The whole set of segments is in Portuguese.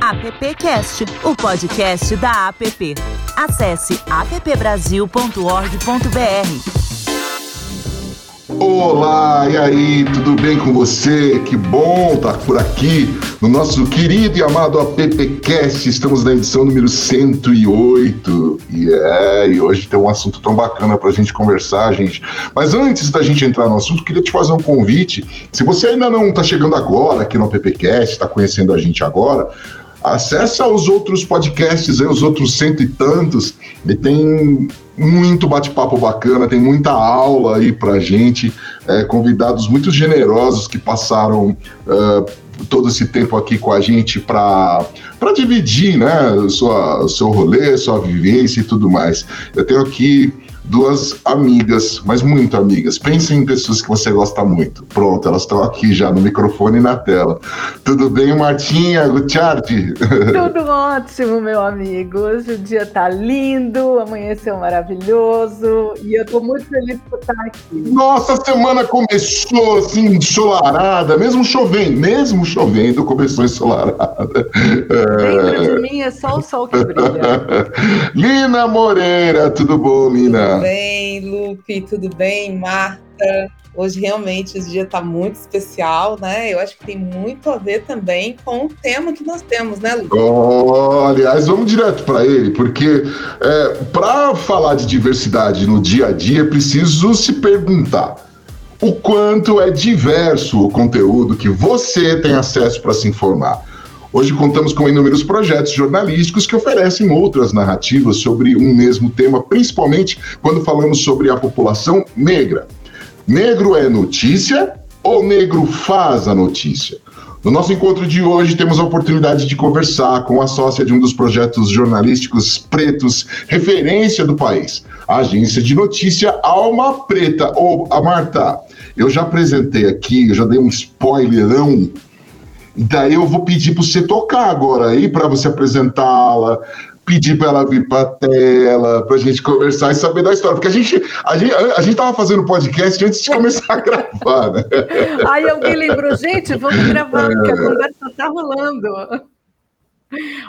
AppCast, o podcast da App. Acesse appbrasil.org.br. Olá, e aí, tudo bem com você? Que bom estar por aqui no nosso querido e amado AppCast. Estamos na edição número 108. E é, e hoje tem um assunto tão bacana para a gente conversar, gente. Mas antes da gente entrar no assunto, queria te fazer um convite. Se você ainda não está chegando agora aqui no AppCast, está conhecendo a gente agora, acessa os outros podcasts, aí, os outros cento e tantos, e tem muito bate-papo bacana, tem muita aula aí pra gente, é, convidados muito generosos que passaram uh, todo esse tempo aqui com a gente para dividir, né, sua, seu rolê, sua vivência e tudo mais. Eu tenho aqui duas amigas, mas muito amigas. Pense em pessoas que você gosta muito. Pronto, elas estão aqui já no microfone e na tela. Tudo bem, Martinha? Gutiardi? Tudo ótimo, meu amigo. Hoje o dia tá lindo, amanheceu maravilhoso e eu tô muito feliz por estar aqui. Nossa, a semana começou assim, ensolarada, mesmo chovendo, mesmo chovendo, começou ensolarada. Dentro de mim é só o sol que brilha. Lina Moreira, tudo bom, Lina? Tudo bem, Lupe? Tudo bem, Marta? Hoje realmente o dia está muito especial, né? Eu acho que tem muito a ver também com o tema que nós temos, né, Lupe? Oh, aliás, vamos direto para ele, porque é, para falar de diversidade no dia a dia, é preciso se perguntar o quanto é diverso o conteúdo que você tem acesso para se informar. Hoje contamos com inúmeros projetos jornalísticos que oferecem outras narrativas sobre um mesmo tema, principalmente quando falamos sobre a população negra. Negro é notícia ou negro faz a notícia? No nosso encontro de hoje, temos a oportunidade de conversar com a sócia de um dos projetos jornalísticos pretos, referência do país, a agência de notícia Alma Preta, ou a Marta. Eu já apresentei aqui, eu já dei um spoilerão Daí eu vou pedir para você tocar agora aí, para você apresentá-la, pedir para ela vir para a tela, para a gente conversar e saber da história. Porque a gente a gente a gente estava fazendo podcast antes de começar a gravar, né? Aí alguém lembrou, gente, vamos gravar, porque a conversa está rolando.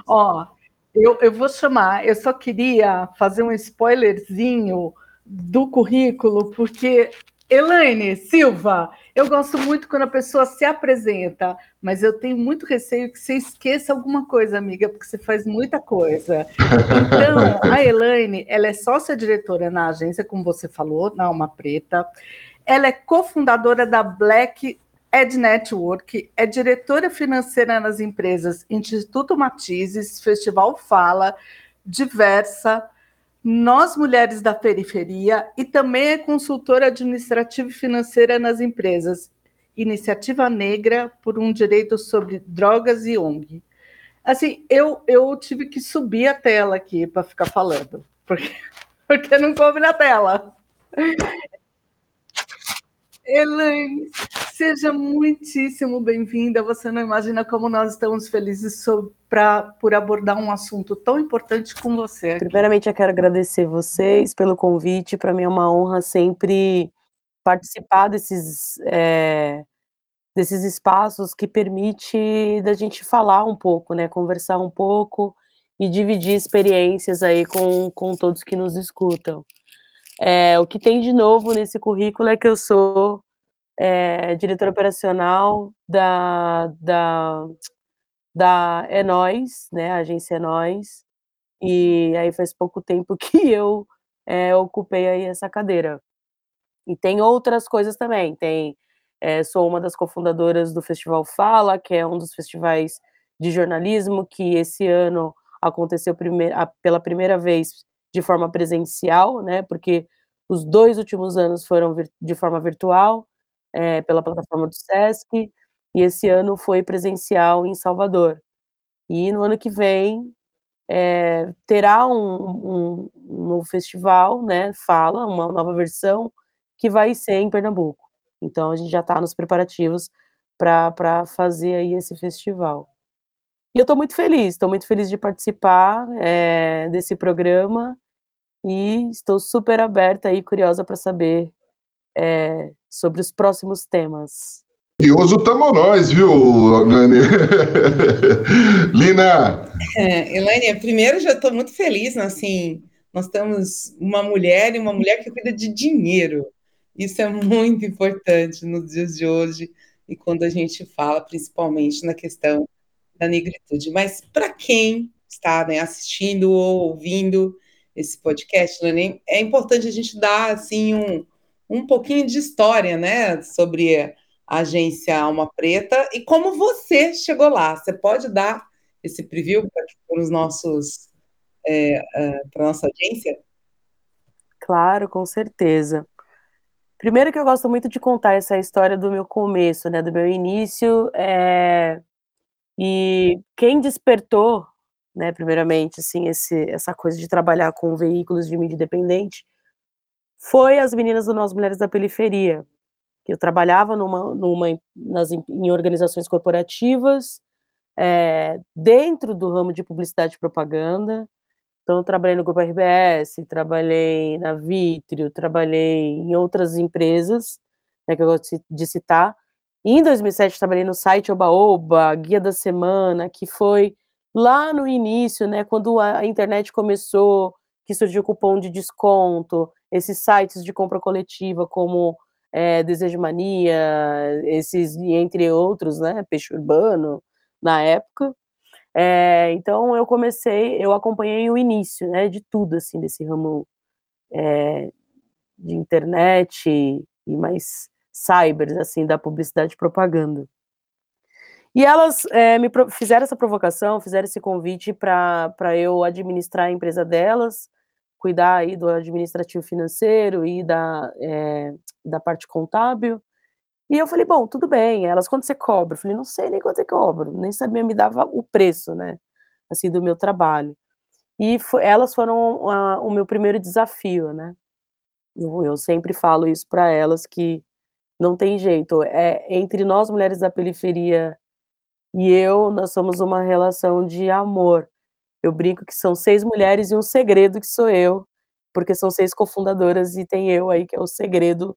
Ó, eu, eu vou chamar, eu só queria fazer um spoilerzinho do currículo, porque Elaine Silva, eu gosto muito quando a pessoa se apresenta, mas eu tenho muito receio que você esqueça alguma coisa, amiga, porque você faz muita coisa. Então, a Elaine, ela é sócia-diretora na agência, como você falou, na Alma Preta. Ela é cofundadora da Black Ed Network, é diretora financeira nas empresas Instituto Matizes, Festival Fala, Diversa, nós Mulheres da Periferia e também é consultora administrativa e financeira nas empresas Iniciativa Negra por um Direito sobre Drogas e ONG. Assim, eu, eu tive que subir a tela aqui para ficar falando, porque, porque não coube na tela. Elaine, seja muitíssimo bem-vinda. Você não imagina como nós estamos felizes pra, por abordar um assunto tão importante com você. Primeiramente, eu quero agradecer vocês pelo convite. Para mim é uma honra sempre participar desses, é, desses espaços que permite da gente falar um pouco, né, conversar um pouco e dividir experiências aí com, com todos que nos escutam. É, o que tem de novo nesse currículo é que eu sou é, diretora operacional da, da, da Enóis, né, a agência Enóis, e aí faz pouco tempo que eu é, ocupei aí essa cadeira. E tem outras coisas também, tem, é, sou uma das cofundadoras do Festival Fala, que é um dos festivais de jornalismo que esse ano aconteceu primeir, a, pela primeira vez de forma presencial, né? Porque os dois últimos anos foram de forma virtual, é, pela plataforma do SESC, e esse ano foi presencial em Salvador. E no ano que vem é, terá um, um, um, novo festival, né? Fala, uma nova versão, que vai ser em Pernambuco. Então a gente já está nos preparativos para fazer aí esse festival. E eu estou muito feliz, estou muito feliz de participar é, desse programa e estou super aberta e curiosa para saber é, sobre os próximos temas. Curioso estamos nós, viu, Nani? Lina? É, Elaine, primeiro já estou muito feliz, né, assim, nós temos uma mulher e uma mulher que cuida de dinheiro. Isso é muito importante nos dias de hoje e quando a gente fala principalmente na questão da negritude. Mas para quem está né, assistindo ou ouvindo esse podcast, Elaine, é importante a gente dar assim um, um pouquinho de história, né, sobre a agência Alma Preta e como você chegou lá. Você pode dar esse preview para os nossos é, é, para nossa audiência? Claro, com certeza. Primeiro que eu gosto muito de contar essa história do meu começo, né, do meu início, é... e quem despertou, né, primeiramente, assim, esse, essa coisa de trabalhar com veículos de mídia independente, foi as meninas do Nós Mulheres da Periferia, que eu trabalhava numa, numa nas, em organizações corporativas, é, dentro do ramo de publicidade e propaganda. Então, eu trabalhei no Grupo RBS, trabalhei na Vitrio, trabalhei em outras empresas, né, que eu gosto de citar. Em 2007, trabalhei no site Oba-Oba, Guia da Semana, que foi lá no início, né, quando a internet começou, que surgiu cupom de desconto, esses sites de compra coletiva como é, Desejo Mania, esses, entre outros, né, Peixe Urbano, na época. É, então eu comecei, eu acompanhei o início, né, de tudo, assim, desse ramo é, de internet e mais cyber, assim, da publicidade e propaganda. E elas é, me fizeram essa provocação, fizeram esse convite para eu administrar a empresa delas, cuidar aí do administrativo financeiro e da, é, da parte contábil. E eu falei, bom, tudo bem. Elas, quanto você cobra? Eu falei, não sei nem quanto eu cobro, nem sabia, me dava o preço, né, assim, do meu trabalho. E elas foram a, o meu primeiro desafio, né. Eu, eu sempre falo isso para elas, que não tem jeito, é entre nós mulheres da periferia e eu, nós somos uma relação de amor. Eu brinco que são seis mulheres e um segredo que sou eu, porque são seis cofundadoras e tem eu aí que é o segredo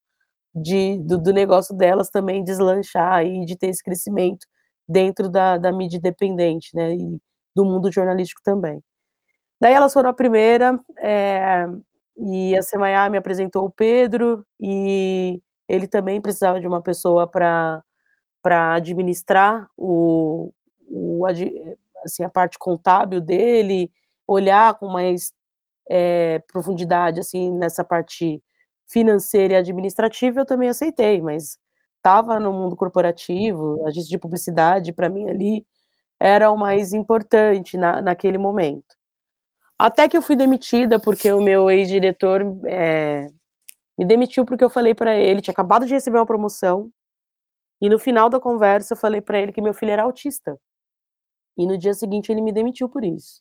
de, do, do, negócio delas também deslanchar e de ter esse crescimento dentro da, da mídia independente, né, e do mundo jornalístico também. Daí elas foram a primeira, é, e a Semaiá me apresentou o Pedro, e ele também precisava de uma pessoa para administrar o, o, assim, a parte contábil dele, olhar com mais é, profundidade assim nessa parte financeira e administrativa, eu também aceitei, mas estava no mundo corporativo, agência de publicidade, para mim ali era o mais importante na, naquele momento. Até que eu fui demitida porque o meu ex-diretor é, me demitiu porque eu falei para ele, tinha acabado de receber uma promoção, e no final da conversa eu falei para ele que meu filho era autista. E no dia seguinte ele me demitiu por isso.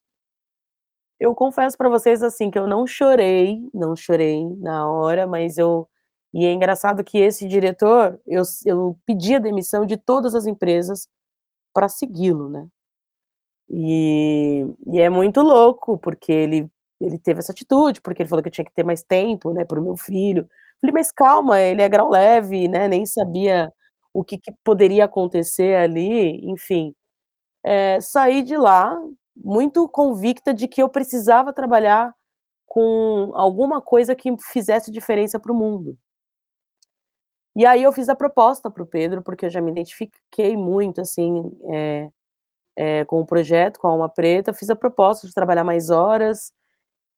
Eu confesso para vocês, assim, que eu não chorei, não chorei na hora, mas eu e é engraçado que esse diretor, eu eu pedi a demissão de todas as empresas para segui-lo, né. E e é muito louco, porque ele ele teve essa atitude, porque ele falou que eu tinha que ter mais tempo, né, para o meu filho. Falei: "Mas calma, ele é grau leve, né, nem sabia o que que poderia acontecer ali", enfim. Eh, saí de lá muito convicta de que eu precisava trabalhar com alguma coisa que fizesse diferença para o mundo. E aí eu fiz a proposta para o Pedro, porque eu já me identifiquei muito, assim, é, é, com o projeto, com a Alma Preta, fiz a proposta de trabalhar mais horas,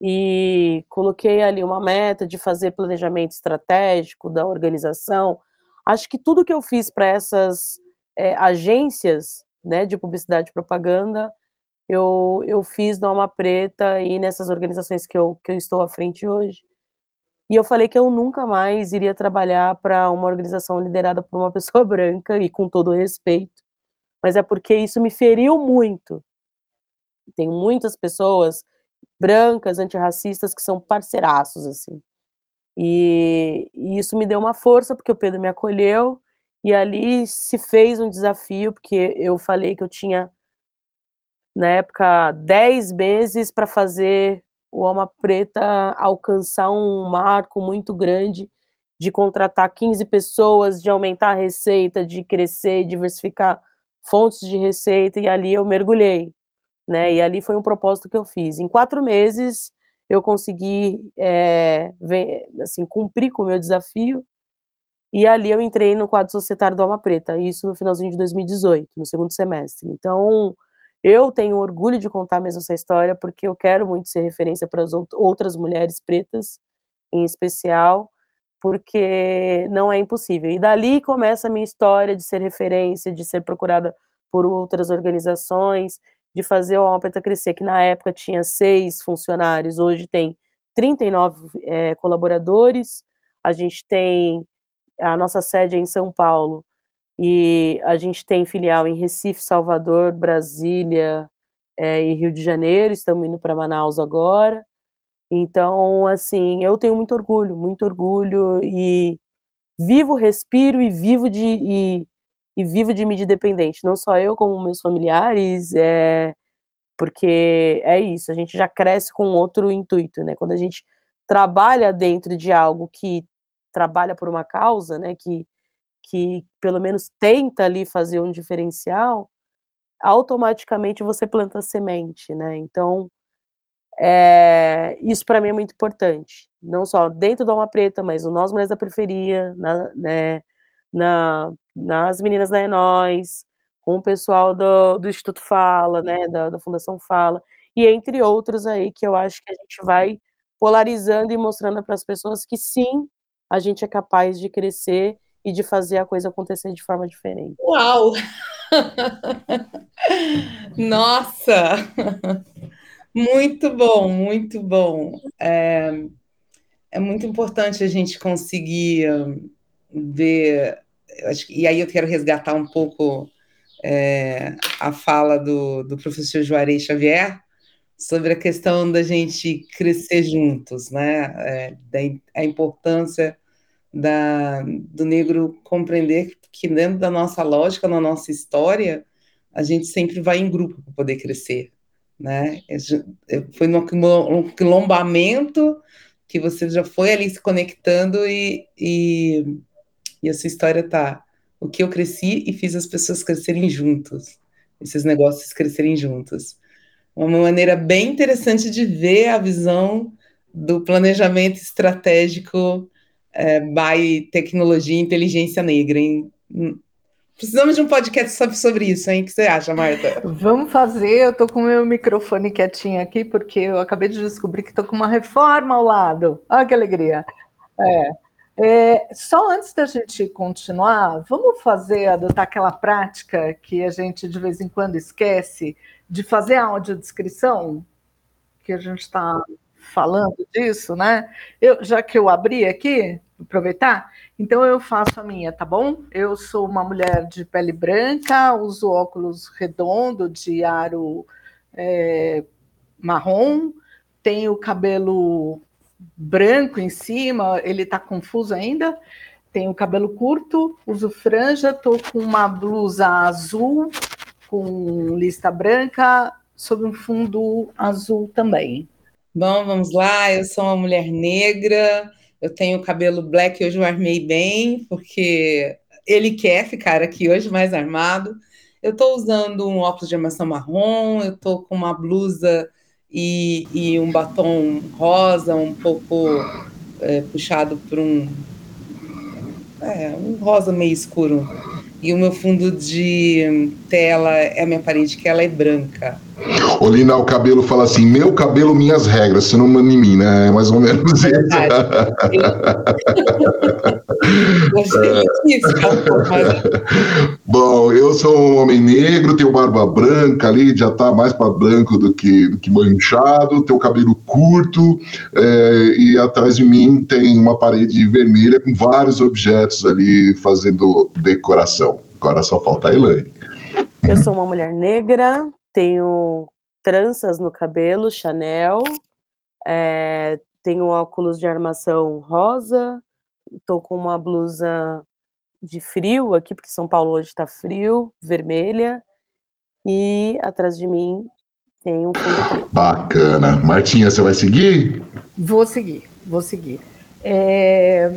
e coloquei ali uma meta de fazer planejamento estratégico da organização. Acho que tudo que eu fiz para essas é, agências né, de publicidade e propaganda, eu, eu fiz no Alma Preta e nessas organizações que eu, que eu estou à frente hoje. E eu falei que eu nunca mais iria trabalhar para uma organização liderada por uma pessoa branca, e com todo respeito, mas é porque isso me feriu muito. Tem muitas pessoas brancas, antirracistas, que são parceiraços, assim. E, e isso me deu uma força, porque o Pedro me acolheu, e ali se fez um desafio, porque eu falei que eu tinha na época, 10 meses para fazer o Alma Preta alcançar um marco muito grande de contratar 15 pessoas, de aumentar a receita, de crescer, diversificar fontes de receita, e ali eu mergulhei. Né? E ali foi um propósito que eu fiz. Em quatro meses eu consegui é, assim, cumprir com o meu desafio. E ali eu entrei no quadro societário do Alma Preta, isso no finalzinho de 2018, no segundo semestre. Então, eu tenho orgulho de contar mesmo essa história, porque eu quero muito ser referência para as outras mulheres pretas, em especial, porque não é impossível. E dali começa a minha história de ser referência, de ser procurada por outras organizações, de fazer o Alma crescer, que na época tinha seis funcionários, hoje tem 39 é, colaboradores, a gente tem a nossa sede é em São Paulo, e a gente tem filial em Recife, Salvador, Brasília é, e Rio de Janeiro, estamos indo para Manaus agora, então, assim, eu tenho muito orgulho, muito orgulho, e vivo, respiro e vivo de... E, e vivo de mídia dependente, não só eu, como meus familiares, é, porque é isso, a gente já cresce com outro intuito, né? Quando a gente trabalha dentro de algo que trabalha por uma causa, né? Que, que pelo menos tenta ali fazer um diferencial, automaticamente você planta semente, né? Então, é, isso para mim é muito importante, não só dentro da Alma Preta, mas o Nós Mulheres da Periferia, na, né, na, nas meninas da Enóis, com o pessoal do, do Instituto Fala, né, da, da Fundação Fala, e entre outros aí que eu acho que a gente vai polarizando e mostrando para as pessoas que sim, a gente é capaz de crescer e de fazer a coisa acontecer de forma diferente. Uau! Nossa! Muito bom, muito bom. É, é muito importante a gente conseguir ver acho, e aí eu quero resgatar um pouco é, a fala do, do professor Juarez Xavier sobre a questão da gente crescer juntos, né? É, da, a importância da, do negro compreender que dentro da nossa lógica, na nossa história, a gente sempre vai em grupo para poder crescer, né? Foi no quilombamento que você já foi ali se conectando e e essa história tá o que eu cresci e fiz as pessoas crescerem juntos, esses negócios crescerem juntos. Uma maneira bem interessante de ver a visão do planejamento estratégico é, by tecnologia e inteligência negra. Hein? Precisamos de um podcast sobre, isso, hein? O que você acha, Marta? Vamos fazer. Eu estou com o meu microfone quietinho aqui, porque eu acabei de descobrir que estou com uma reforma ao lado. Olha que alegria. É. É, só antes da gente continuar, vamos fazer, adotar aquela prática que a gente de vez em quando esquece de fazer a audiodescrição, que a gente está falando disso, né? Eu, já que eu abri aqui, aproveitar, então eu faço a minha, tá bom? Eu sou uma mulher de pele branca, uso óculos redondo de aro é, marrom, tenho cabelo branco em cima, ele está confuso ainda. Tenho cabelo curto, uso franja, estou com uma blusa azul com lista branca sobre um fundo azul também. Bom, vamos lá. Eu sou uma mulher negra, eu tenho cabelo black, hoje eu armei bem, porque ele quer ficar aqui hoje mais armado. Eu estou usando um óculos de armação marrom, eu estou com uma blusa e, e um batom rosa, um pouco é, puxado por um, é, um rosa meio escuro. E o meu fundo de tela é a minha parede, que ela é branca. Olina, o cabelo fala assim: meu cabelo, minhas regras, você não manda em mim, né? É mais ou menos isso. Bom, eu sou um homem negro, tenho barba branca ali, já tá mais para branco do que, do que manchado, tenho cabelo curto, é, e atrás de mim tem uma parede vermelha com vários objetos ali fazendo decoração. Agora só falta a Elaine. Eu sou uma mulher negra, tenho tranças no cabelo, Chanel, é, tenho óculos de armação rosa, estou com uma blusa de frio aqui, porque São Paulo hoje está frio, vermelha, e atrás de mim tem um fundo Bacana. Martinha, você vai seguir? Vou seguir, vou seguir. É...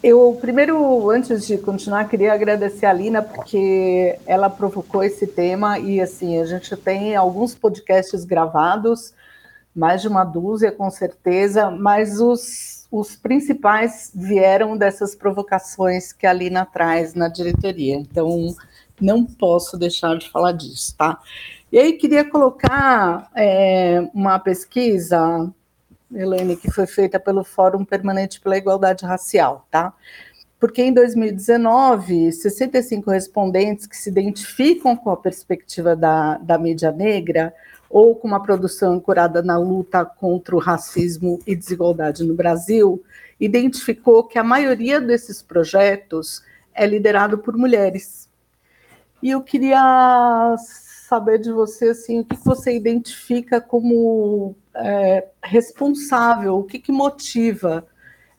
Eu, primeiro, antes de continuar, queria agradecer a Lina, porque ela provocou esse tema e, assim, a gente tem alguns podcasts gravados, mais de uma dúzia, com certeza, mas os, os principais vieram dessas provocações que a Lina traz na diretoria. Então, não posso deixar de falar disso, tá? E aí, queria colocar é, uma pesquisa Helene, que foi feita pelo Fórum Permanente pela Igualdade Racial, tá? Porque em 2019, 65 respondentes que se identificam com a perspectiva da, da mídia negra ou com uma produção ancorada na luta contra o racismo e desigualdade no Brasil, identificou que a maioria desses projetos é liderado por mulheres. E eu queria saber de você assim, o que você identifica como é, responsável, o que, que motiva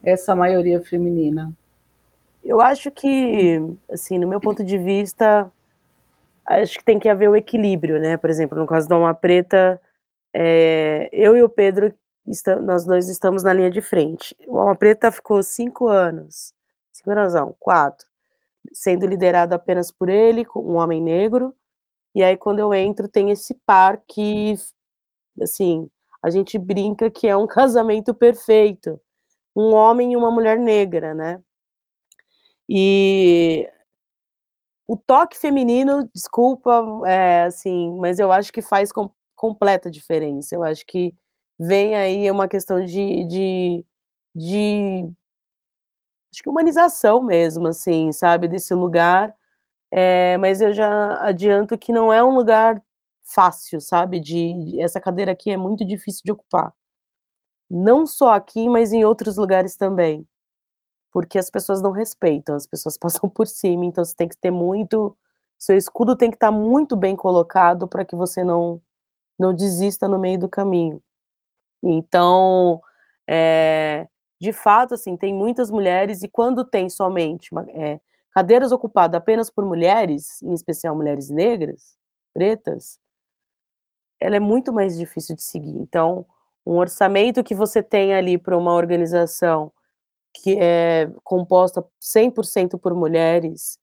essa maioria feminina? Eu acho que, assim, no meu ponto de vista, acho que tem que haver o equilíbrio, né? Por exemplo, no caso da Alma Preta, é, eu e o Pedro, nós dois estamos na linha de frente. O Alma Preta ficou cinco anos, cinco anos não, quatro, sendo liderado apenas por ele, um homem negro, e aí, quando eu entro, tem esse par que, assim, a gente brinca que é um casamento perfeito. Um homem e uma mulher negra, né? E o toque feminino, desculpa, é, assim, mas eu acho que faz com, completa diferença. Eu acho que vem aí uma questão de, de, de acho que humanização mesmo, assim, sabe, desse lugar é, mas eu já adianto que não é um lugar fácil, sabe? De essa cadeira aqui é muito difícil de ocupar. Não só aqui, mas em outros lugares também. Porque as pessoas não respeitam, as pessoas passam por cima, então você tem que ter muito seu escudo tem que estar muito bem colocado para que você não não desista no meio do caminho. Então, é, de fato, assim, tem muitas mulheres e quando tem somente é, cadeiras ocupadas apenas por mulheres, em especial mulheres negras, pretas, ela é muito mais difícil de seguir. Então, um orçamento que você tem ali para uma organização que é composta 100% por mulheres,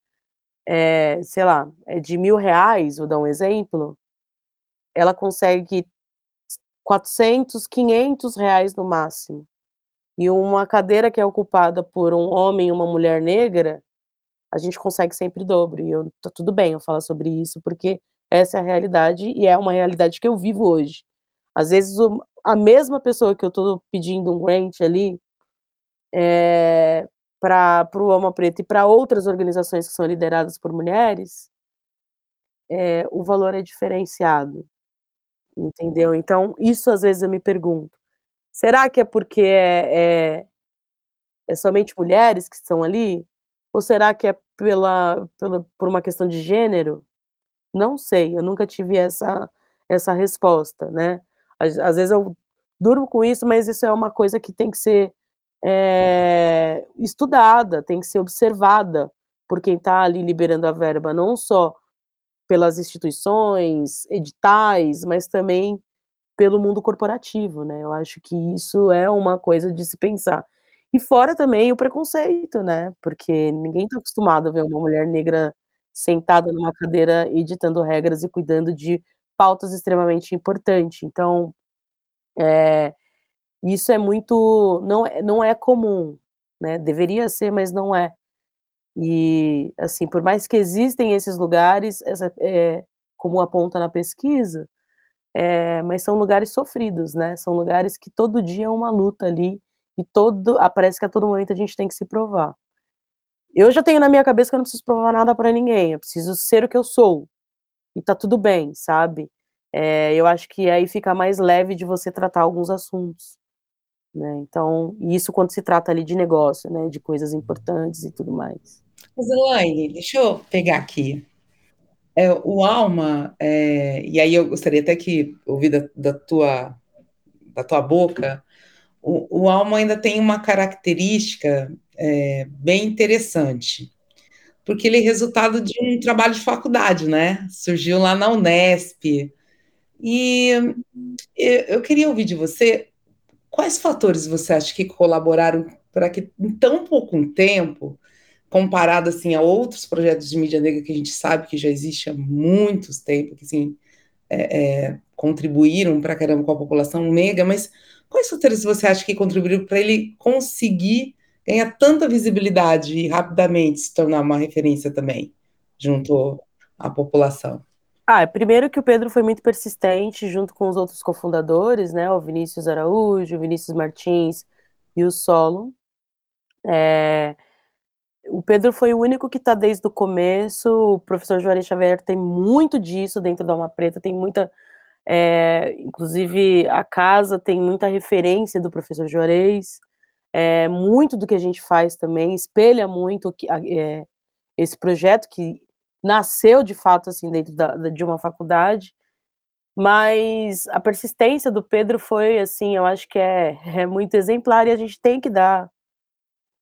é, sei lá, é de mil reais, vou dar um exemplo, ela consegue 400, 500 reais no máximo. E uma cadeira que é ocupada por um homem e uma mulher negra, a gente consegue sempre dobro. E eu tá tudo bem eu falar sobre isso, porque essa é a realidade e é uma realidade que eu vivo hoje. Às vezes o, a mesma pessoa que eu estou pedindo um grant ali é, para o Alma Preta e para outras organizações que são lideradas por mulheres, é, o valor é diferenciado, entendeu? Então, isso às vezes eu me pergunto, será que é porque é, é, é somente mulheres que estão ali? Ou será que é pela, pela por uma questão de gênero? Não sei, eu nunca tive essa essa resposta, né. Às às vezes eu durmo com isso, mas isso é uma coisa que tem que ser, eh, estudada, tem que ser observada por quem está ali liberando a verba, não só pelas instituições, editais, mas também pelo mundo corporativo, né. Eu acho que isso é uma coisa de se pensar. E fora também o preconceito, né, porque ninguém está acostumado a ver uma mulher negra sentada numa cadeira editando regras e cuidando de pautas extremamente importante. Então, eh, isso é muito não é não é comum, né, deveria ser, mas não é. E, assim, por mais que existem esses lugares, essa eh, como aponta na pesquisa, eh, mas são lugares sofridos, né, são lugares que todo dia é uma luta ali e todo ah, parece que a todo momento a gente tem que se provar. Eu já tenho na minha cabeça que eu não preciso provar nada para ninguém, eu preciso ser o que eu sou, e tá tudo bem, sabe. Eh, eu acho que aí fica mais leve de você tratar alguns assuntos, né, então isso quando se trata ali de negócio, né, de coisas importantes e tudo mais. Mas Elaine, deixa eu pegar aqui, eh, o Alma, eh, e aí eu gostaria até que ouvir da da tua da tua boca, o, o Alma ainda tem uma característica é, bem interessante, porque ele é resultado de um trabalho de faculdade, né? Surgiu lá na Unesp. E eu queria ouvir de você quais fatores você acha que colaboraram para que em tão pouco tempo, comparado assim a outros projetos de mídia negra que a gente sabe que já existe há muitos tempos, que assim, é, é, contribuíram para caramba com a população negra, mas quais fatores você acha que contribuíram para ele conseguir ganhar tanta visibilidade e rapidamente se tornar uma referência também junto à população? Ah, primeiro que o Pedro foi muito persistente junto com os outros cofundadores, né, o Vinícius Araújo, o Vinícius Martins e o Solo. É, o Pedro foi o único que está desde o começo, o professor Juarez Xavier tem muito disso dentro da Alma Preta, tem muita, é, inclusive a casa tem muita referência do professor Juarez, é, muito do que a gente faz também, espelha muito é, esse projeto que nasceu de fato assim dentro da, de uma faculdade, mas a persistência do Pedro foi assim, eu acho que é, é muito exemplar e a gente tem que dar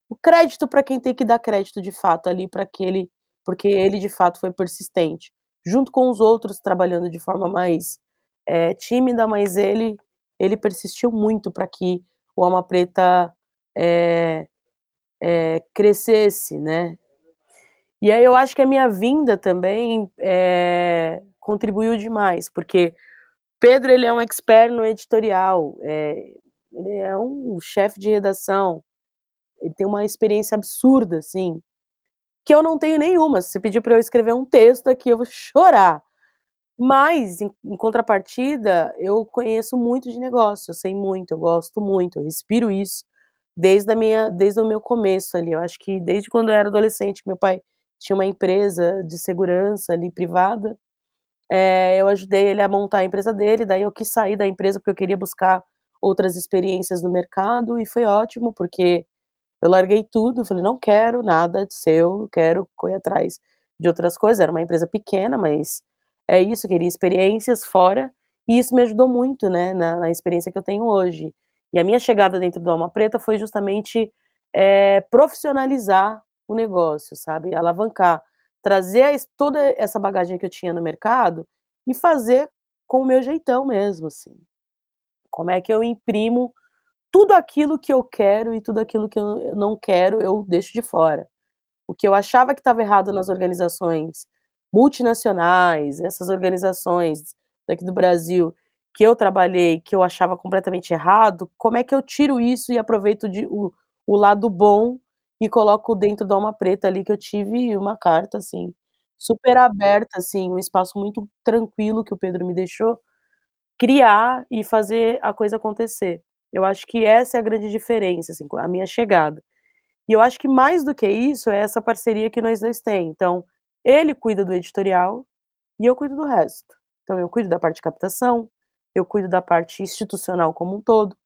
o crédito para quem tem que dar crédito de fato ali para aquele, porque ele de fato foi persistente, junto com os outros trabalhando de forma mais é, tímida, mas ele ele persistiu muito para que o Alma Preta é, é, crescesse, né? E aí eu acho que a minha vinda também é, contribuiu demais, porque Pedro ele é um expert no editorial, é, ele é um chefe de redação, ele tem uma experiência absurda, assim, que eu não tenho nenhuma. Se pedir para eu escrever um texto aqui, eu vou chorar. Mas, em, em, contrapartida, eu conheço muito de negócio, eu sei muito, eu gosto muito, eu respiro isso desde a minha, desde o meu começo ali. Eu acho que desde quando eu era adolescente, meu pai tinha uma empresa de segurança ali privada. É, eu ajudei ele a montar a empresa dele, daí eu quis sair da empresa porque eu queria buscar outras experiências no mercado e foi ótimo porque eu larguei tudo, falei não quero nada de seu, quero correr atrás de outras coisas. Era uma empresa pequena, mas é isso, queria experiências fora e isso me ajudou muito, né, na, na experiência que eu tenho hoje. E a minha chegada dentro do Alma Preta foi justamente é, profissionalizar o negócio, sabe? Alavancar, trazer toda essa bagagem que eu tinha no mercado e fazer com o meu jeitão mesmo, assim. Como é que eu imprimo tudo aquilo que eu quero e tudo aquilo que eu não quero, eu deixo de fora. O que eu achava que estava errado nas organizações multinacionais, essas organizações daqui do Brasil, que eu trabalhei, que eu achava completamente errado, como é que eu tiro isso e aproveito de, o, o lado bom e coloco dentro da alma preta ali, que eu tive uma carta, assim, super aberta, assim, um espaço muito tranquilo que o Pedro me deixou criar e fazer a coisa acontecer. Eu acho que essa é a grande diferença, assim, a minha chegada. E eu acho que mais do que isso é essa parceria que nós dois temos. Então, ele cuida do editorial e eu cuido do resto. Então, eu cuido da parte de captação, eu cuido da parte institucional como um todo.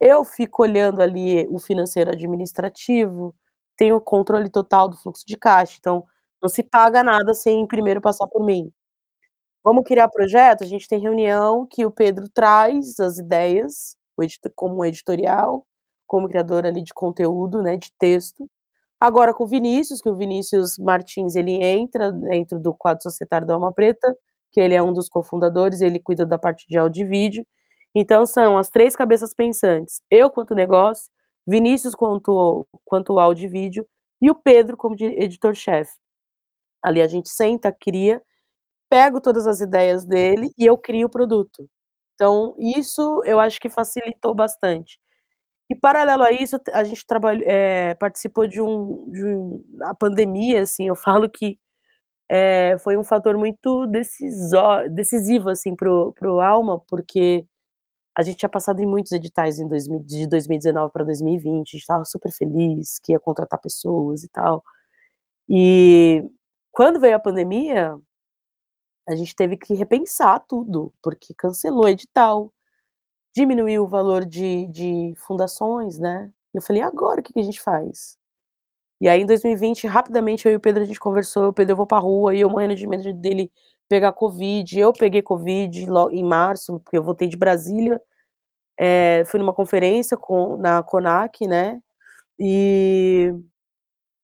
Eu fico olhando ali o financeiro administrativo, tenho controle total do fluxo de caixa, então não se paga nada sem primeiro passar por mim. Vamos criar projeto? A gente tem reunião que o Pedro traz as ideias, como editorial, como criador ali de conteúdo, né, de texto. Agora com o Vinícius, que o Vinícius Martins, ele entra dentro do quadro societário da Alma Preta, que ele é um dos cofundadores, ele cuida da parte de áudio e vídeo. Então, são as três cabeças pensantes: eu, quanto negócio, Vinícius, quanto, quanto áudio e vídeo, e o Pedro, como editor-chefe. Ali a gente senta, cria, pego todas as ideias dele e eu crio o produto. Então, isso eu acho que facilitou bastante. E, paralelo a isso, a gente trabalhou, é, participou de um, de um. A pandemia, assim, eu falo que é, foi um fator muito decisivo assim, para o Alma, porque a gente tinha passado em muitos editais em 2000, de 2019 para 2020, a gente estava super feliz que ia contratar pessoas e tal. E quando veio a pandemia, a gente teve que repensar tudo, porque cancelou edital, diminuiu o valor de, de fundações, né? Eu falei, agora o que, que a gente faz? E aí, em 2020, rapidamente, eu e o Pedro, a gente conversou, o Pedro, eu vou pra rua, e eu morrendo de medo dele pegar Covid, eu peguei Covid em março, porque eu voltei de Brasília, é, fui numa conferência com, na CONAC, né, e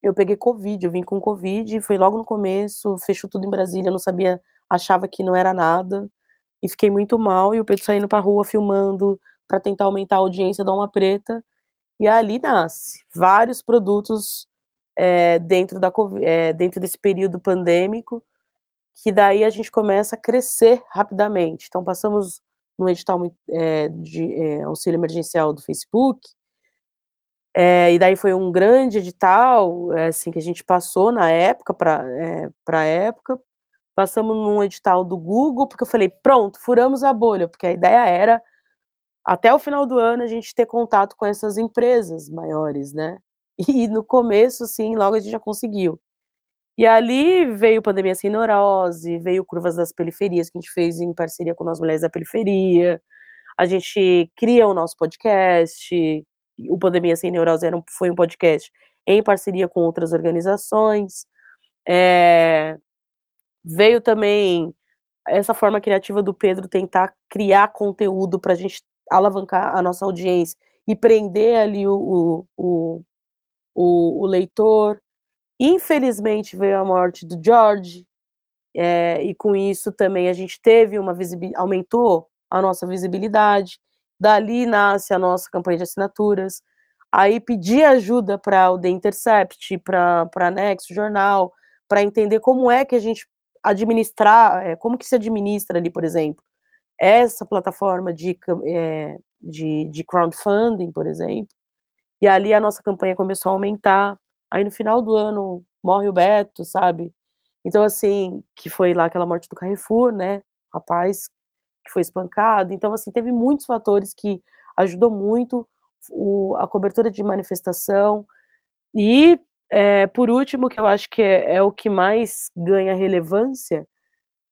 eu peguei Covid, eu vim com Covid, foi logo no começo, fechou tudo em Brasília, eu não sabia, achava que não era nada, e fiquei muito mal, e o Pedro saindo pra rua, filmando, para tentar aumentar a audiência da Uma Preta, e ali nasce vários produtos é, dentro, da, é, dentro desse período pandêmico, que daí a gente começa a crescer rapidamente. Então, passamos no edital é, de auxílio emergencial do Facebook, e daí foi um grande edital, assim, que a gente passou na época, para a época, passamos num edital do Google, porque eu falei, pronto, furamos a bolha, porque a ideia era, até o final do ano, a gente ter contato com essas empresas maiores, né? E no começo, sim, logo a gente já conseguiu. E ali veio Pandemia Sem Neurose, veio Curvas das Periferias, que a gente fez em parceria com as mulheres da periferia. A gente cria o nosso podcast. O Pandemia Sem Neurose era um, foi um podcast em parceria com outras organizações. É, veio também essa forma criativa do Pedro tentar criar conteúdo para a gente alavancar a nossa audiência e prender ali o, o, o, o, leitor. Infelizmente veio a morte do George, é, e com isso também a gente teve uma visibilidade, aumentou a nossa visibilidade. Dali nasce a nossa campanha de assinaturas. Aí pedi ajuda para o The Intercept, para Nexo Jornal, para entender como é que a gente administrar, é, como que se administra ali, por exemplo, essa plataforma de, é, de, de crowdfunding, por exemplo, e ali a nossa campanha começou a aumentar. Aí no final do ano morre o Beto, sabe? Então, assim, que foi lá aquela morte do Carrefour, né? Rapaz que foi espancado. Então, assim, teve muitos fatores que ajudou muito o, a cobertura de manifestação. E, é, por último, que eu acho que é, é o que mais ganha relevância,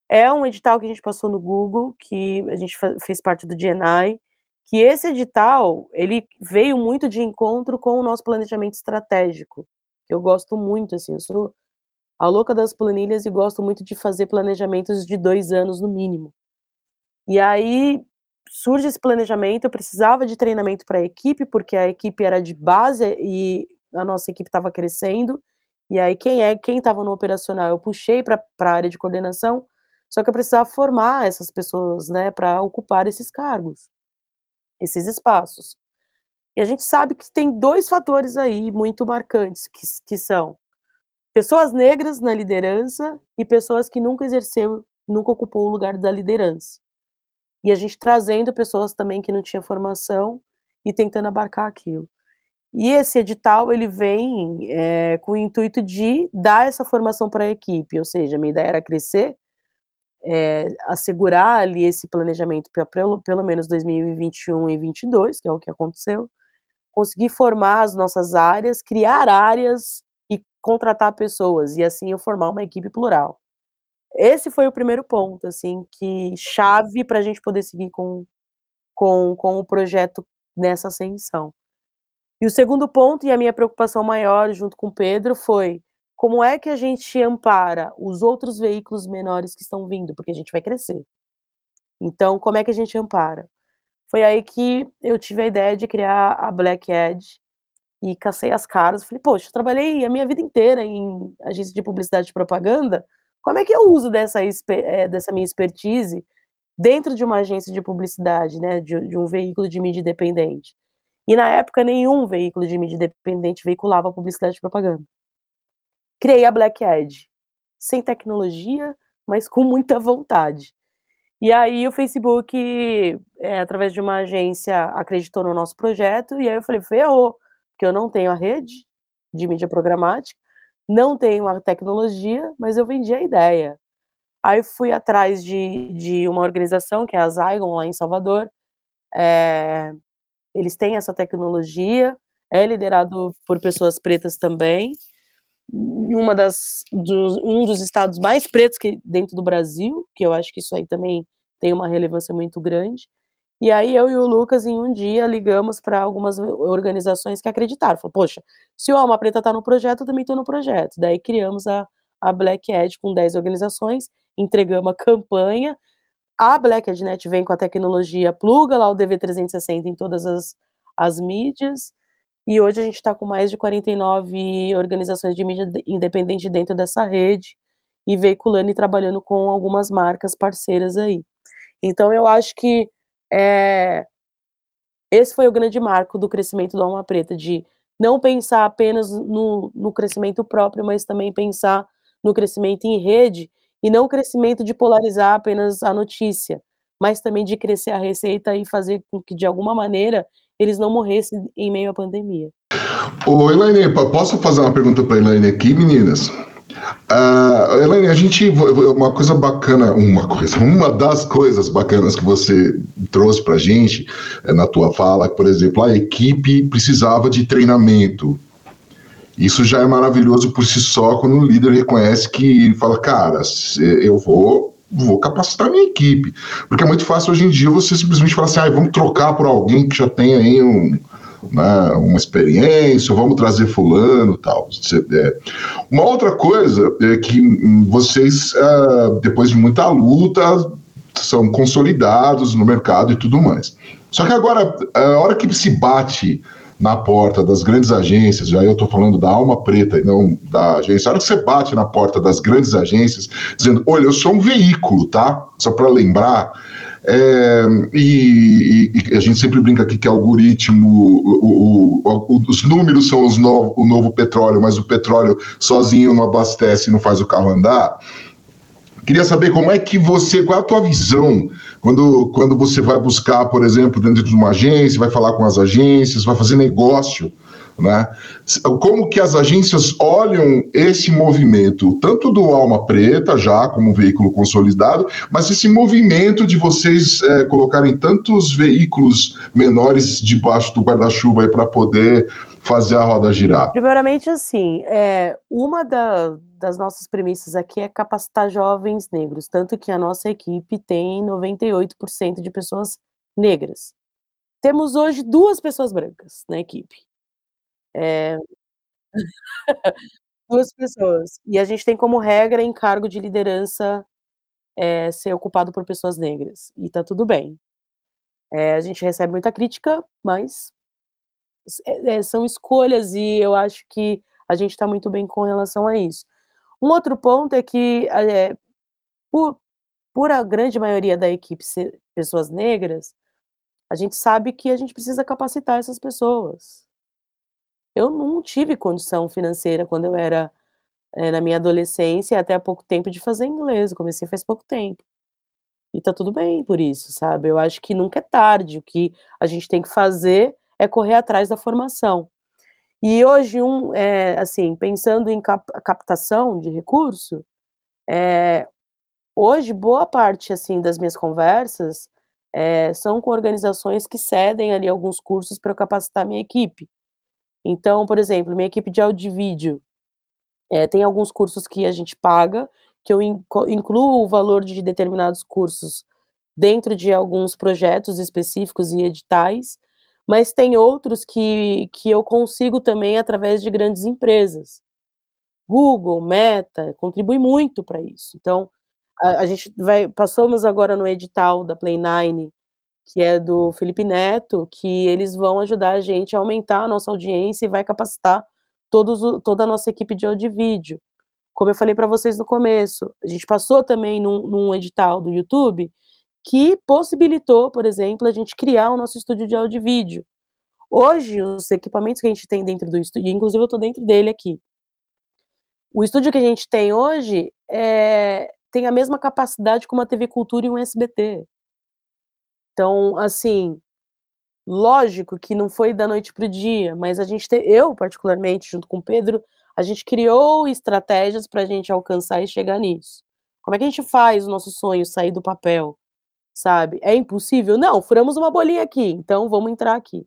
é um edital que a gente passou no Google, que a gente fez parte do GNI, que esse edital, ele veio muito de encontro com o nosso planejamento estratégico, eu gosto muito, assim, eu sou a louca das planilhas e gosto muito de fazer planejamentos de dois anos no mínimo. E aí surge esse planejamento, eu precisava de treinamento para a equipe, porque a equipe era de base e a nossa equipe estava crescendo, e aí quem é, quem estava no operacional, eu puxei para a área de coordenação, só que eu precisava formar essas pessoas, né, para ocupar esses cargos esses espaços. E a gente sabe que tem dois fatores aí muito marcantes, que, que são pessoas negras na liderança e pessoas que nunca exerceu, nunca ocupou o lugar da liderança. E a gente trazendo pessoas também que não tinham formação e tentando abarcar aquilo. E esse edital, ele vem é, com o intuito de dar essa formação para a equipe, ou seja, a minha ideia era crescer é, assegurar ali esse planejamento para pelo, pelo menos 2021 e 2022, que é o que aconteceu, conseguir formar as nossas áreas, criar áreas e contratar pessoas, e assim eu formar uma equipe plural. Esse foi o primeiro ponto, assim, que chave para a gente poder seguir com, com, com o projeto nessa ascensão. E o segundo ponto, e a minha preocupação maior, junto com o Pedro, foi como é que a gente ampara os outros veículos menores que estão vindo? Porque a gente vai crescer. Então, como é que a gente ampara? Foi aí que eu tive a ideia de criar a Black Edge e cacei as caras. Falei, poxa, eu trabalhei a minha vida inteira em agência de publicidade e propaganda. Como é que eu uso dessa, eh, dessa minha expertise dentro de uma agência de publicidade, né, de, de um veículo de mídia independente? E na época, nenhum veículo de mídia independente veiculava publicidade e propaganda criei a Black Edge, sem tecnologia, mas com muita vontade. E aí o Facebook, é, através de uma agência, acreditou no nosso projeto, e aí eu falei, ferrou, porque eu não tenho a rede de mídia programática, não tenho a tecnologia, mas eu vendi a ideia. Aí fui atrás de, de uma organização, que é a Zygon, lá em Salvador, é, eles têm essa tecnologia, é liderado por pessoas pretas também, uma das dos, um dos estados mais pretos que dentro do Brasil, que eu acho que isso aí também tem uma relevância muito grande. E aí eu e o Lucas em um dia ligamos para algumas organizações que acreditaram. Falou, poxa, se o Alma Preta está no projeto, eu também estou no projeto. Daí criamos a, a Black Edge com 10 organizações, entregamos a campanha. A Black Edge vem com a tecnologia, pluga lá o DV360 em todas as, as mídias, e hoje a gente está com mais de 49 organizações de mídia independente dentro dessa rede e veiculando e trabalhando com algumas marcas parceiras aí. Então eu acho que é, Esse foi o grande marco do crescimento do Alma Preta, de não pensar apenas no no crescimento próprio, mas também pensar no crescimento em rede, e não o crescimento de polarizar apenas a notícia, mas também de crescer a receita e fazer com que, de alguma maneira, eles não morressem em meio à pandemia. Ô, Elaine, posso fazer uma pergunta para a Elaine aqui, meninas? Uh, Elaine, a gente. Uma coisa bacana, uma coisa, uma das coisas bacanas que você trouxe para a gente é, na tua fala, por exemplo, a equipe precisava de treinamento. Isso já é maravilhoso por si só quando o líder reconhece que fala, cara, eu vou, vou capacitar minha equipe. Porque é muito fácil hoje em dia você simplesmente falar assim, ah, vamos trocar por alguém que já tem aí um, né, uma experiência, vamos trazer fulano tal. É. Uma outra coisa é que vocês, ah, depois de muita luta, são consolidados no mercado e tudo mais. Só que agora, a hora que se bate na porta das grandes agências, já eu estou falando da alma preta e não da agência, a hora que você bate na porta das grandes agências, dizendo, olha, eu sou um veículo, tá? Só para lembrar, é, e, e, a gente sempre brinca aqui que algoritmo, o, o, o, os números são os no, o novo petróleo, mas o petróleo sozinho não abastece não faz o carro andar. Queria saber como é que você, qual é a tua visão quando, quando você vai buscar, por exemplo, dentro de uma agência, vai falar com as agências, vai fazer negócio, né? Como que as agências olham esse movimento, tanto do Alma Preta, já como veículo consolidado, mas esse movimento de vocês é, colocarem tantos veículos menores debaixo do guarda-chuva para poder fazer a roda girar? Primeiramente, assim, é, uma da, das nossas premissas aqui é capacitar jovens negros, tanto que a nossa equipe tem 98% de pessoas negras. Temos hoje duas pessoas brancas na equipe. É... duas pessoas. E a gente tem como regra em cargo de liderança é, ser ocupado por pessoas negras. E tá tudo bem. É, a gente recebe muita crítica, mas é, são escolhas e eu acho que a gente está muito bem com relação a isso. Um outro ponto é que, é, por, por a grande maioria da equipe ser pessoas negras, a gente sabe que a gente precisa capacitar essas pessoas. Eu não tive condição financeira quando eu era é, na minha adolescência, até há pouco tempo, de fazer inglês. Eu comecei faz pouco tempo. E tá tudo bem por isso, sabe? Eu acho que nunca é tarde. O que a gente tem que fazer é correr atrás da formação. E hoje, um, é, assim, pensando em cap captação de recurso, é, hoje boa parte assim das minhas conversas é, são com organizações que cedem ali alguns cursos para capacitar minha equipe. Então, por exemplo, minha equipe de áudio e vídeo é, tem alguns cursos que a gente paga, que eu incluo o valor de determinados cursos dentro de alguns projetos específicos e editais, mas tem outros que, que eu consigo também através de grandes empresas. Google, Meta, contribui muito para isso. Então, a, a, gente vai, passamos agora no edital da Play9, que é do Felipe Neto, que eles vão ajudar a gente a aumentar a nossa audiência e vai capacitar todos, toda a nossa equipe de áudio e vídeo. Como eu falei para vocês no começo, a gente passou também num, num edital do YouTube que possibilitou, por exemplo, a gente criar o nosso estúdio de áudio e vídeo. Hoje, os equipamentos que a gente tem dentro do estúdio, inclusive eu estou dentro dele aqui. O estúdio que a gente tem hoje é, tem a mesma capacidade que uma TV Cultura e um SBT. Então, assim, lógico que não foi da noite para o dia, mas a gente, te, eu particularmente, junto com o Pedro, a gente criou estratégias para a gente alcançar e chegar nisso. Como é que a gente faz o nosso sonho sair do papel? Sabe? É impossível? Não, furamos uma bolinha aqui, então vamos entrar aqui.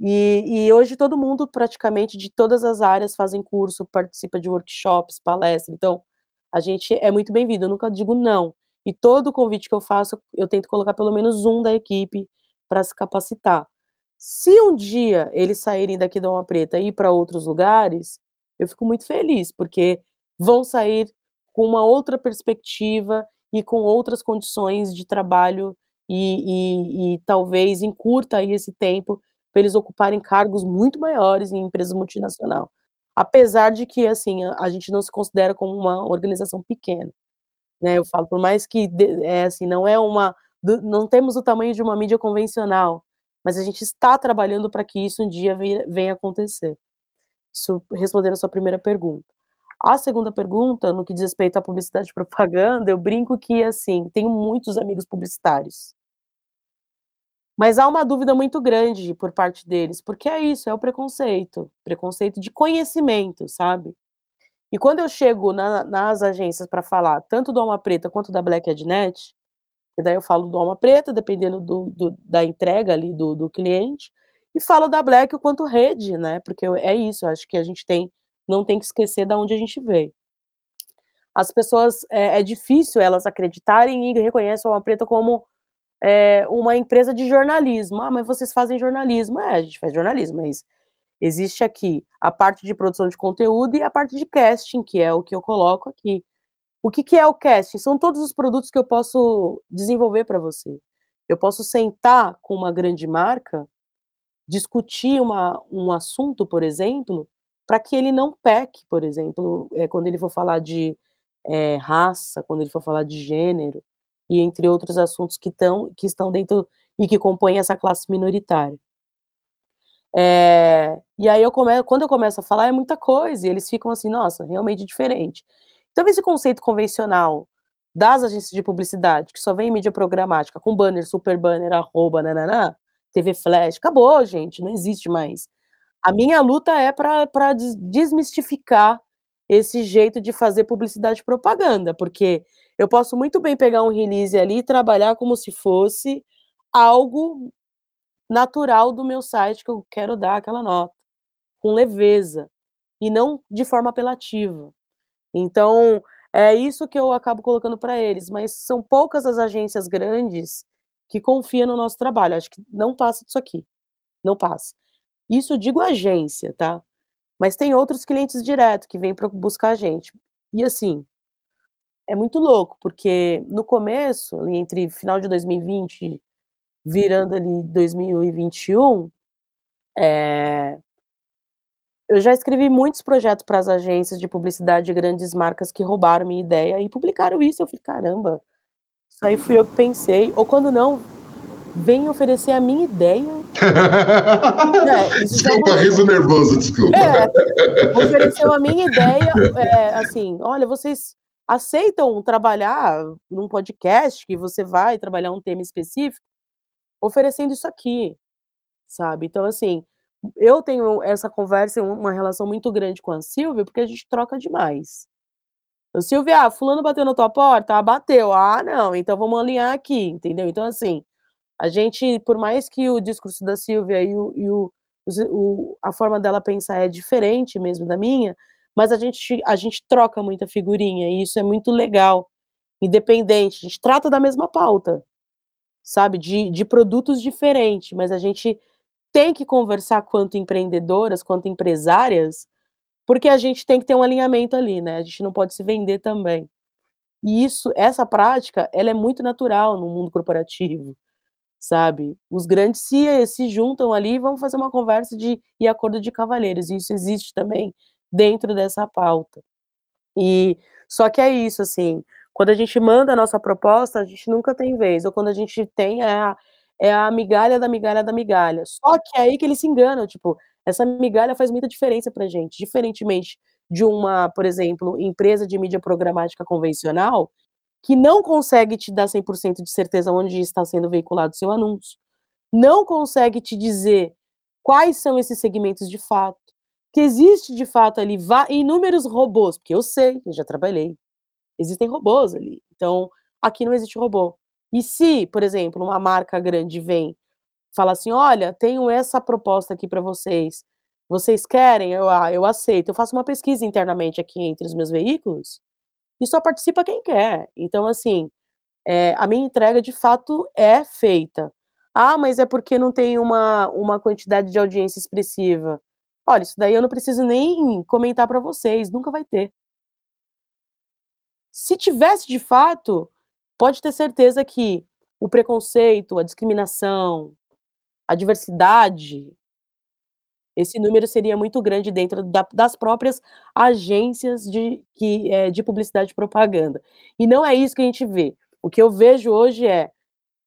E, e, hoje todo mundo, praticamente, de todas as áreas, fazem curso, participa de workshops, palestras, então a gente é muito bem-vindo, eu nunca digo não. E todo convite que eu faço, eu tento colocar pelo menos um da equipe para se capacitar. Se um dia eles saírem daqui da Uma Preta e ir para outros lugares, eu fico muito feliz, porque vão sair com uma outra perspectiva e com outras condições de trabalho e, e, e talvez encurta aí esse tempo para eles ocuparem cargos muito maiores em empresas multinacional. Apesar de que, assim, a, a gente não se considera como uma organização pequena, né, eu falo, por mais que, é assim, não é uma, não temos o tamanho de uma mídia convencional, mas a gente está trabalhando para que isso um dia venha acontecer. Isso respondendo a sua primeira pergunta. A segunda pergunta, no que diz respeito à publicidade e propaganda, eu brinco que, assim, tenho muitos amigos publicitários. Mas há uma dúvida muito grande por parte deles, porque é isso, é o preconceito, preconceito de conhecimento, sabe. E quando eu chego na nas agências para falar tanto do Alma Preta quanto da Black Ednet, e daí eu falo do Alma Preta, dependendo do do da entrega ali do do cliente, e falo da Black quanto rede, né, porque é isso, eu acho que a gente tem não tem que esquecer da onde a gente veio. As pessoas é é difícil elas acreditarem e reconhecem o Alma Preta como, eh, uma empresa de jornalismo. "Ah, mas vocês fazem jornalismo". É, a gente faz jornalismo, mas existe aqui a parte de produção de conteúdo e a parte de casting, que é o que eu coloco aqui. O que que é o casting? São todos os produtos que eu posso desenvolver para você. Eu posso sentar com uma grande marca, discutir uma um assunto, por exemplo, para que ele não peque, por exemplo, eh, quando ele for falar de, eh, raça, quando ele for falar de gênero, e entre outros assuntos que estão que estão dentro e que compõem essa classe minoritária. Eh, e aí eu quando eu começo a falar é muita coisa, e eles ficam assim: "Nossa, realmente diferente". Então esse conceito convencional das agências de publicidade, que só vem em mídia programática, com banner, super banner, arroba, nã-nã-nã, TV flash, acabou gente, não existe mais. A minha luta é des desmistificar esse jeito de fazer publicidade e propaganda, porque eu posso muito bem pegar um release ali e trabalhar como se fosse algo natural do meu site, que eu quero dar aquela nota, com leveza, e não de forma apelativa. Então, é isso que eu acabo colocando para eles, mas são poucas as agências grandes que confiam no nosso trabalho, acho que não passa disso aqui, não passa. Isso digo agência, tá. Mas tem outros clientes direto que vêm pra buscar a gente. E assim, é muito louco, porque no começo, ali entre final de 2020, virando ali 2021, eh eu já escrevi muitos projetos para as agências de publicidade de grandes marcas que roubaram minha ideia e publicaram isso, eu falei: "Caramba, isso aí fui eu que pensei", ou quando não, vêm oferecer a minha ideia É, Desculpa, aconteceu. riso nervoso, desculpa. É, ofereceu a minha ideia, eh, assim: "Olha, vocês aceitam trabalhar num podcast que você vai trabalhar um tema específico?", oferecendo isso aqui, sabe. Então assim, eu tenho essa conversa e uma relação muito grande com a Sílvia, porque a gente troca demais. "Ô Sílvia, ah, fulano bateu na tua porta?", "Ah, bateu", "Ah, não, então vamos alinhar aqui", entendeu. Então assim, a gente por mais que o discurso da Sílvia e o e o o a forma dela pensar é diferente mesmo da minha, mas a gente a gente troca muita figurinha e isso é muito legal, independente, a gente trata da mesma pauta, sabe, de de produtos diferente, mas a gente tem que conversar quanto empreendedoras, quanto empresárias, porque a gente tem que ter um alinhamento ali, né, a gente não pode se vender também. E isso essa prática, ela é muito natural no mundo corporativo, sabe. Os grandes se se juntam ali e vão fazer uma conversa de e acordo de cavalheiros, isso existe também dentro dessa pauta. E só que é isso, assim, quando a gente manda a nossa proposta, a gente nunca tem vez, ou quando a gente tem, é a é a migalha da migalha da migalha. Só que é aí que eles se enganam, tipo, essa migalha faz muita diferença pra gente, diferentemente de uma, por exemplo, empresa de mídia programática convencional, que não consegue te dar 100% de certeza onde está sendo veiculado seu anúncio, não consegue te dizer quais são esses segmentos de fato, que existe de fato ali inúmeros robôs, porque eu sei, eu já trabalhei, existem robôs ali, então aqui não existe robô. E se, por exemplo, uma marca grande vem, fala assim: "Olha, tenho essa proposta aqui pra vocês, vocês querem?", eu: "Ah, eu aceito", eu faço uma pesquisa internamente aqui entre os meus veículos, e só participa quem quer. Então assim, eh, a minha entrega de fato é feita. "Ah, mas é porque não tem uma uma quantidade de audiência expressiva". Olha, isso daí eu não preciso nem comentar pra vocês, nunca vai ter. Se tivesse de fato, pode ter certeza que o preconceito, a discriminação, a diversidade esse número seria muito grande dentro da das próprias agências de que, eh, de publicidade e propaganda. E não é isso que a gente vê. O que eu vejo hoje é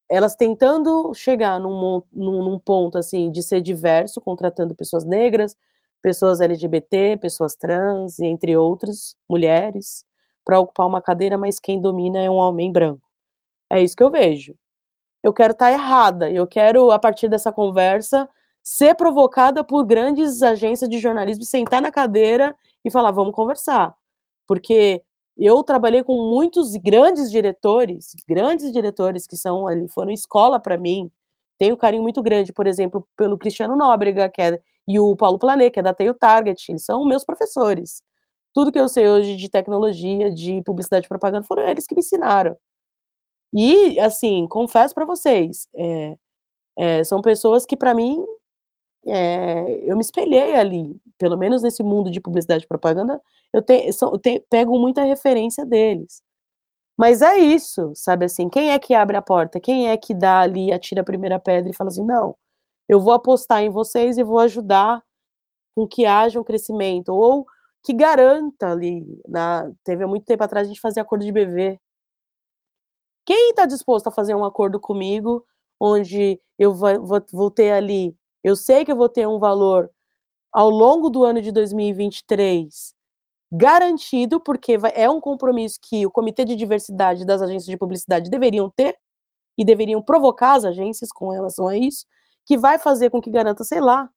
elas tentando chegar num, num, num ponto assim de ser diverso, contratando pessoas negras, pessoas LGBT, pessoas trans, entre outros, mulheres, para ocupar uma cadeira, mas quem domina é um homem branco. É isso que eu vejo. Eu quero estar tá errada, eu quero, a partir dessa conversa, ser provocada por grandes agências de jornalismo, sentar na cadeira e falar, vamos conversar. Porque eu trabalhei com muitos grandes diretores, grandes diretores que são ali, foram escola para mim. Tenho um carinho muito grande, por exemplo, pelo Cristiano Nóbrega, que é, e o Paulo Planet, que é da Tail Target, eles são meus professores. Tudo que eu sei hoje de tecnologia, de publicidade e propaganda, foram eles que me ensinaram. E, assim, confesso para vocês, é, é, são pessoas que, para mim, é, eu me espelhei ali, pelo menos nesse mundo de publicidade e propaganda, eu, te, eu te, pego muita referência deles. Mas é isso, sabe assim, quem é que abre a porta? Quem é que dá ali, atira a primeira pedra e fala assim, não, eu vou apostar em vocês e vou ajudar com que haja um crescimento, ou que garanta ali, na, teve há muito tempo atrás a gente fazia acordo de BV, quem está disposto a fazer um acordo comigo, onde eu vou, vou, vou ter ali, eu sei que eu vou ter um valor ao longo do ano de 2023 garantido, porque é um compromisso que o Comitê de Diversidade das agências de publicidade deveriam ter e deveriam provocar as agências com relação a isso, que vai fazer com que garanta, sei lá,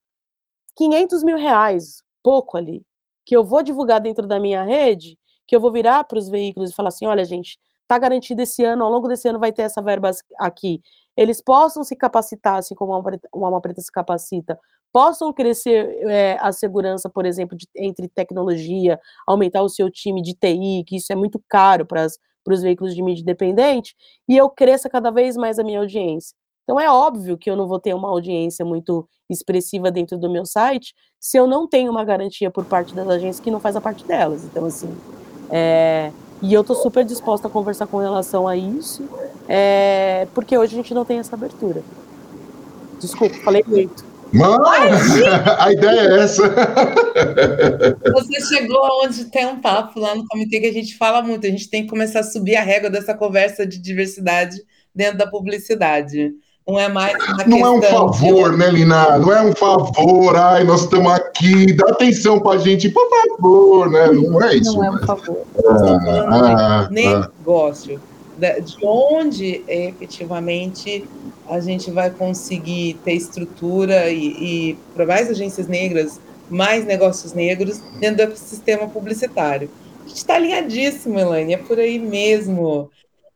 500 mil reais, pouco ali, que eu vou divulgar dentro da minha rede, que eu vou virar para os veículos e falar assim, olha gente, está garantido esse ano, ao longo desse ano vai ter essa verba aqui. Eles possam se capacitar, assim como uma alma preta se capacita, possam crescer é, a segurança, por exemplo, de, entre tecnologia, aumentar o seu time de TI, que isso é muito caro para os veículos de mídia independente, e eu cresça cada vez mais a minha audiência. Então é óbvio que eu não vou ter uma audiência muito expressiva dentro do meu site se eu não tenho uma garantia por parte das agências que não faz a parte delas. Então, assim, é, e eu tô super disposta a conversar com relação a isso, é, porque hoje a gente não tem essa abertura. Desculpa, falei muito. Mas a ideia é essa. Você chegou onde tem um papo lá no comitê que a gente fala muito. A gente tem que começar a subir a régua dessa conversa de diversidade dentro da publicidade. Não é mais uma Não é um favor, de... né, Lina? Não é um favor. Ai, nós estamos aqui, dá atenção pra gente, por favor, né? Não é isso. Não é um favor. Ah, ah, negócio. De onde efetivamente a gente vai conseguir ter estrutura e, e para mais agências negras, mais negócios negros dentro do sistema publicitário. A gente está alinhadíssimo, Elaine, é por aí mesmo.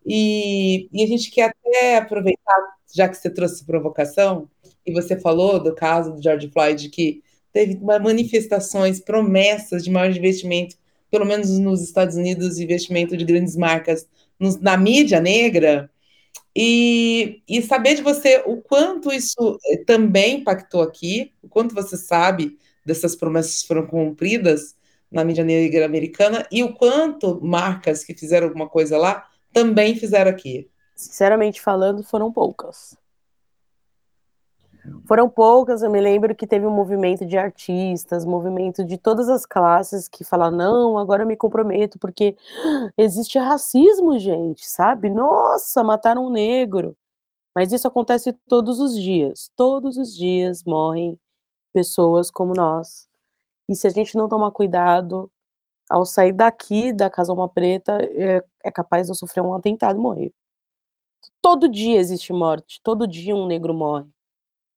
E, e a gente quer até aproveitar já que você trouxe provocação, e você falou do caso do George Floyd, que teve manifestações, promessas de maior investimento, pelo menos nos Estados Unidos, investimento de grandes marcas nos, na mídia negra, e, e saber de você o quanto isso eh, também impactou aqui, o quanto você sabe dessas promessas foram cumpridas na mídia negra americana e o quanto marcas que fizeram alguma coisa lá também fizeram aqui. Sinceramente falando, foram poucas. Foram poucas, eu me lembro que teve um movimento de artistas, movimento de todas as classes que falaram, não, agora eu me comprometo, porque existe racismo, gente, sabe? Nossa, mataram um negro. Mas isso acontece todos os dias. Todos os dias morrem pessoas como nós. E se a gente não tomar cuidado, ao sair daqui da Casa Alma Preta, é, é capaz de eu sofrer um atentado e morrer. Todo dia existe morte, todo dia um negro morre,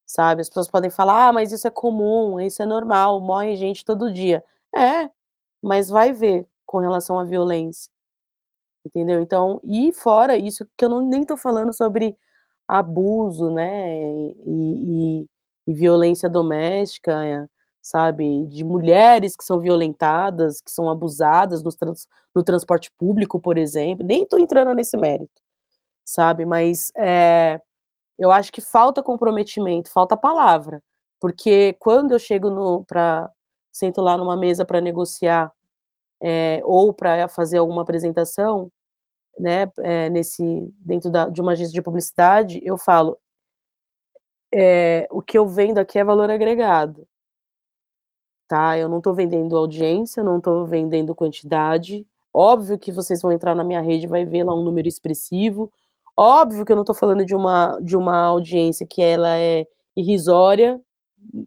sabe? As pessoas podem falar, ah, mas isso é comum, isso é normal, morre gente todo dia. É, mas vai ver com relação à violência, entendeu? Então, e fora isso, que eu não, nem tô falando sobre abuso, né, e, e, e violência doméstica, sabe, de mulheres que são violentadas, que são abusadas no, trans, no transporte público, por exemplo, nem tô entrando nesse mérito, sabe? Mas é, eu acho que falta comprometimento, falta palavra, porque quando eu chego para sento lá numa mesa para negociar é, ou para fazer alguma apresentação, né, é, nesse dentro da, de uma agência de publicidade, eu falo é, o que eu vendo aqui é valor agregado, tá? Eu não estou vendendo audiência, não estou vendendo quantidade. Óbvio que vocês vão entrar na minha rede, vai ver lá um número expressivo, Óbvio que eu não estou falando de uma, de uma audiência que ela é irrisória,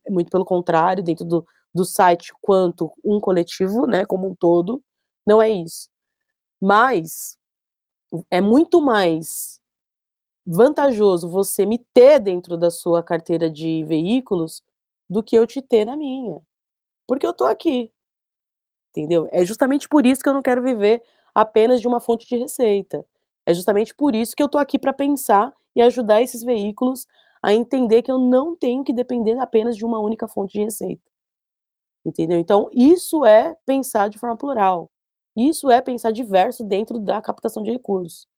muito pelo contrário, dentro do, do site, quanto um coletivo, né, como um todo, não é isso. Mas é muito mais vantajoso você me ter dentro da sua carteira de veículos do que eu te ter na minha. Porque eu tô aqui. Entendeu? É justamente por isso que eu não quero viver apenas de uma fonte de receita. É justamente por isso que eu tô aqui para pensar e ajudar esses veículos a entender que eu não tenho que depender apenas de uma única fonte de receita. Entendeu? Então, isso é pensar de forma plural. Isso é pensar diverso dentro da captação de recursos.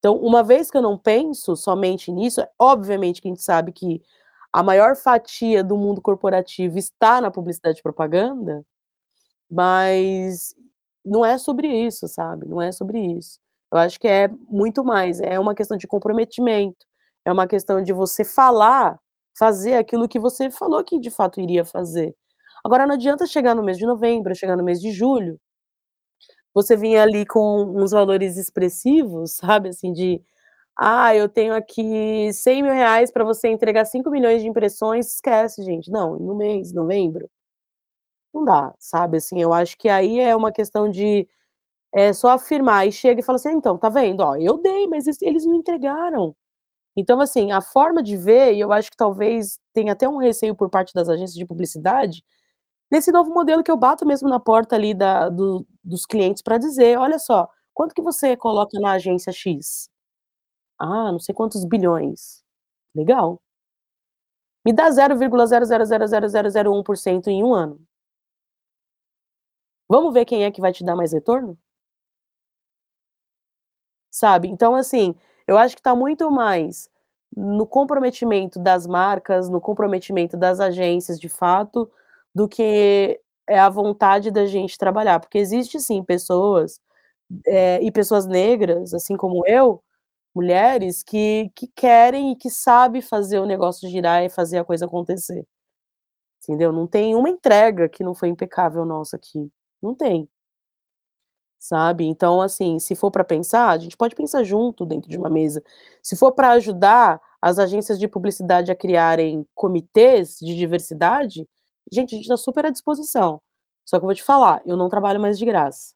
Então, uma vez que eu não penso somente nisso, obviamente que a gente sabe que a maior fatia do mundo corporativo está na publicidade e propaganda, mas não é sobre isso, sabe? Não é sobre isso. Eu acho que é muito mais, é uma questão de comprometimento, é uma questão de você falar, fazer aquilo que você falou que de fato iria fazer. Agora não adianta chegar no mês de novembro, chegar no mês de julho, você vinha ali com uns valores expressivos, sabe, assim, de ah, eu tenho aqui 100 mil reais para você entregar 5 milhões de impressões, esquece, gente. Não, no mês, novembro, não dá, sabe, assim, eu acho que aí é uma questão de é só afirmar e chega e fala assim: ah, então, tá vendo? Ó, eu dei, mas eles não entregaram. Então, assim, a forma de ver, e eu acho que talvez tenha até um receio por parte das agências de publicidade, nesse novo modelo que eu bato mesmo na porta ali da, do, dos clientes para dizer, olha só, quanto que você coloca na agência X? Ah, não sei quantos bilhões. Legal. Me dá 0,0000001% em um ano. Vamos ver quem é que vai te dar mais retorno? Sabe? Então, assim, eu acho que está muito mais no comprometimento das marcas, no comprometimento das agências, de fato, do que é a vontade da gente trabalhar. Porque existe, sim, pessoas, é, e pessoas negras, assim como eu, mulheres, que, que querem e que sabem fazer o negócio girar e fazer a coisa acontecer. Entendeu? Não tem uma entrega que não foi impecável nossa aqui. Não tem. Sabe? Então, assim, se for para pensar, a gente pode pensar junto dentro de uma mesa. Se for para ajudar as agências de publicidade a criarem comitês de diversidade, gente, a gente está super à disposição. Só que eu vou te falar, eu não trabalho mais de graça.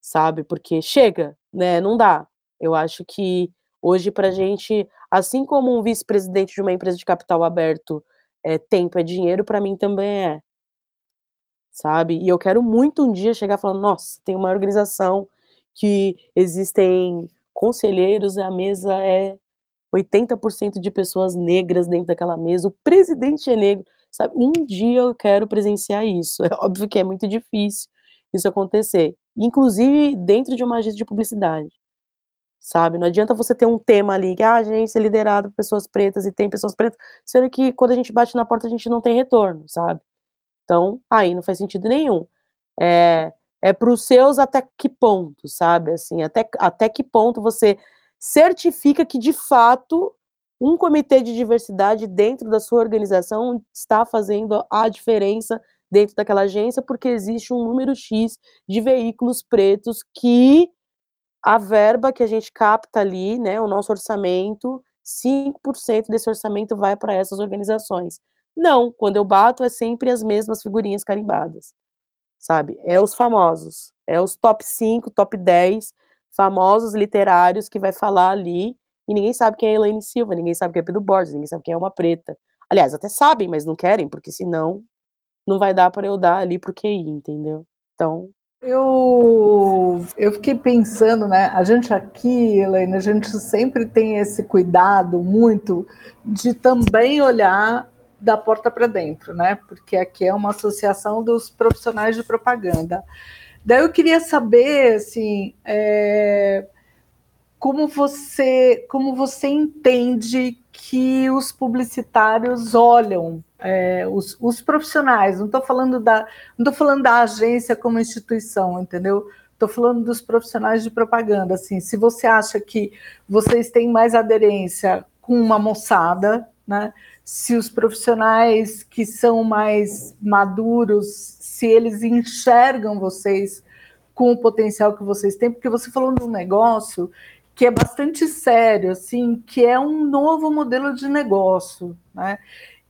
Sabe? Porque chega, né? Não dá. Eu acho que hoje para gente, assim como um vice-presidente de uma empresa de capital aberto, é, tempo é dinheiro, para mim também é sabe? E eu quero muito um dia chegar falando, nossa, tem uma organização que existem conselheiros, a mesa é 80% de pessoas negras dentro daquela mesa, o presidente é negro, sabe? Um dia eu quero presenciar isso. É óbvio que é muito difícil isso acontecer, inclusive dentro de uma agência de publicidade. Sabe? Não adianta você ter um tema ali, que ah, a agência é liderada por pessoas pretas e tem pessoas pretas, sendo que quando a gente bate na porta a gente não tem retorno, sabe? Então, aí não faz sentido nenhum. É, é para os seus até que ponto, sabe? Assim, até, até que ponto você certifica que, de fato, um comitê de diversidade dentro da sua organização está fazendo a diferença dentro daquela agência, porque existe um número X de veículos pretos que a verba que a gente capta ali, né, o nosso orçamento, 5% desse orçamento vai para essas organizações. Não, quando eu bato é sempre as mesmas figurinhas carimbadas, sabe? É os famosos, é os top 5, top 10 famosos literários que vai falar ali, e ninguém sabe quem é Elaine Silva, ninguém sabe quem é Pedro Borges, ninguém sabe quem é uma preta. Aliás, até sabem, mas não querem, porque senão não vai dar para eu dar ali pro QI, entendeu? Então, eu, eu fiquei pensando, né? A gente aqui, Helena, a gente sempre tem esse cuidado muito de também olhar da porta para dentro, né? Porque aqui é uma associação dos profissionais de propaganda. Daí eu queria saber, assim, é, como você como você entende que os publicitários olham é, os, os, profissionais. Não estou falando da não tô falando da agência como instituição, entendeu? Estou falando dos profissionais de propaganda. Assim, se você acha que vocês têm mais aderência com uma moçada, né? se os profissionais que são mais maduros, se eles enxergam vocês com o potencial que vocês têm, porque você falou de um negócio que é bastante sério, assim, que é um novo modelo de negócio, né?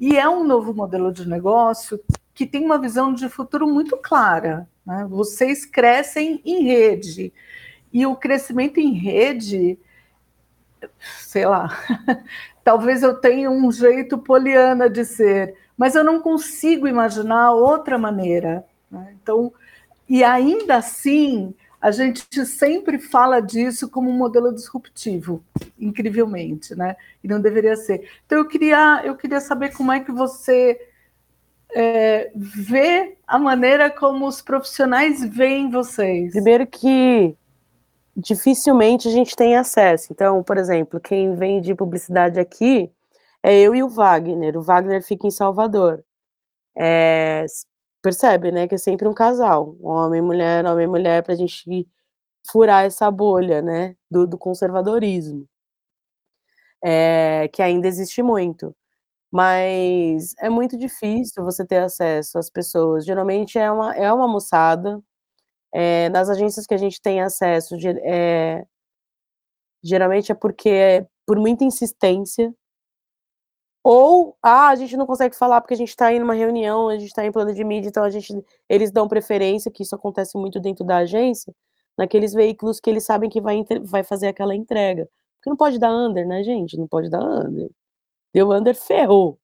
E é um novo modelo de negócio que tem uma visão de futuro muito clara. Né? Vocês crescem em rede e o crescimento em rede, sei lá, talvez eu tenha um jeito poliana de ser, mas eu não consigo imaginar outra maneira. Né? Então, e ainda assim, a gente sempre fala disso como um modelo disruptivo, incrivelmente, né? E não deveria ser. Então eu queria, eu queria saber como é que você é, vê a maneira como os profissionais veem vocês. Primeiro que dificilmente a gente tem acesso. Então, por exemplo, quem vem de publicidade aqui é eu e o Wagner. O Wagner fica em Salvador. É, percebe, né, que é sempre um casal, homem e mulher, homem e mulher, para a gente furar essa bolha, né, do, do conservadorismo, é, que ainda existe muito. Mas é muito difícil você ter acesso às pessoas. Geralmente é uma, é uma moçada. É, nas agências que a gente tem acesso, é, geralmente é porque é por muita insistência, ou, ah, a gente não consegue falar porque a gente está em uma reunião, a gente está em plano de mídia, então a gente, eles dão preferência, que isso acontece muito dentro da agência, naqueles veículos que eles sabem que vai, vai fazer aquela entrega. Porque não pode dar under, né, gente? Não pode dar under. Deu under, ferrou.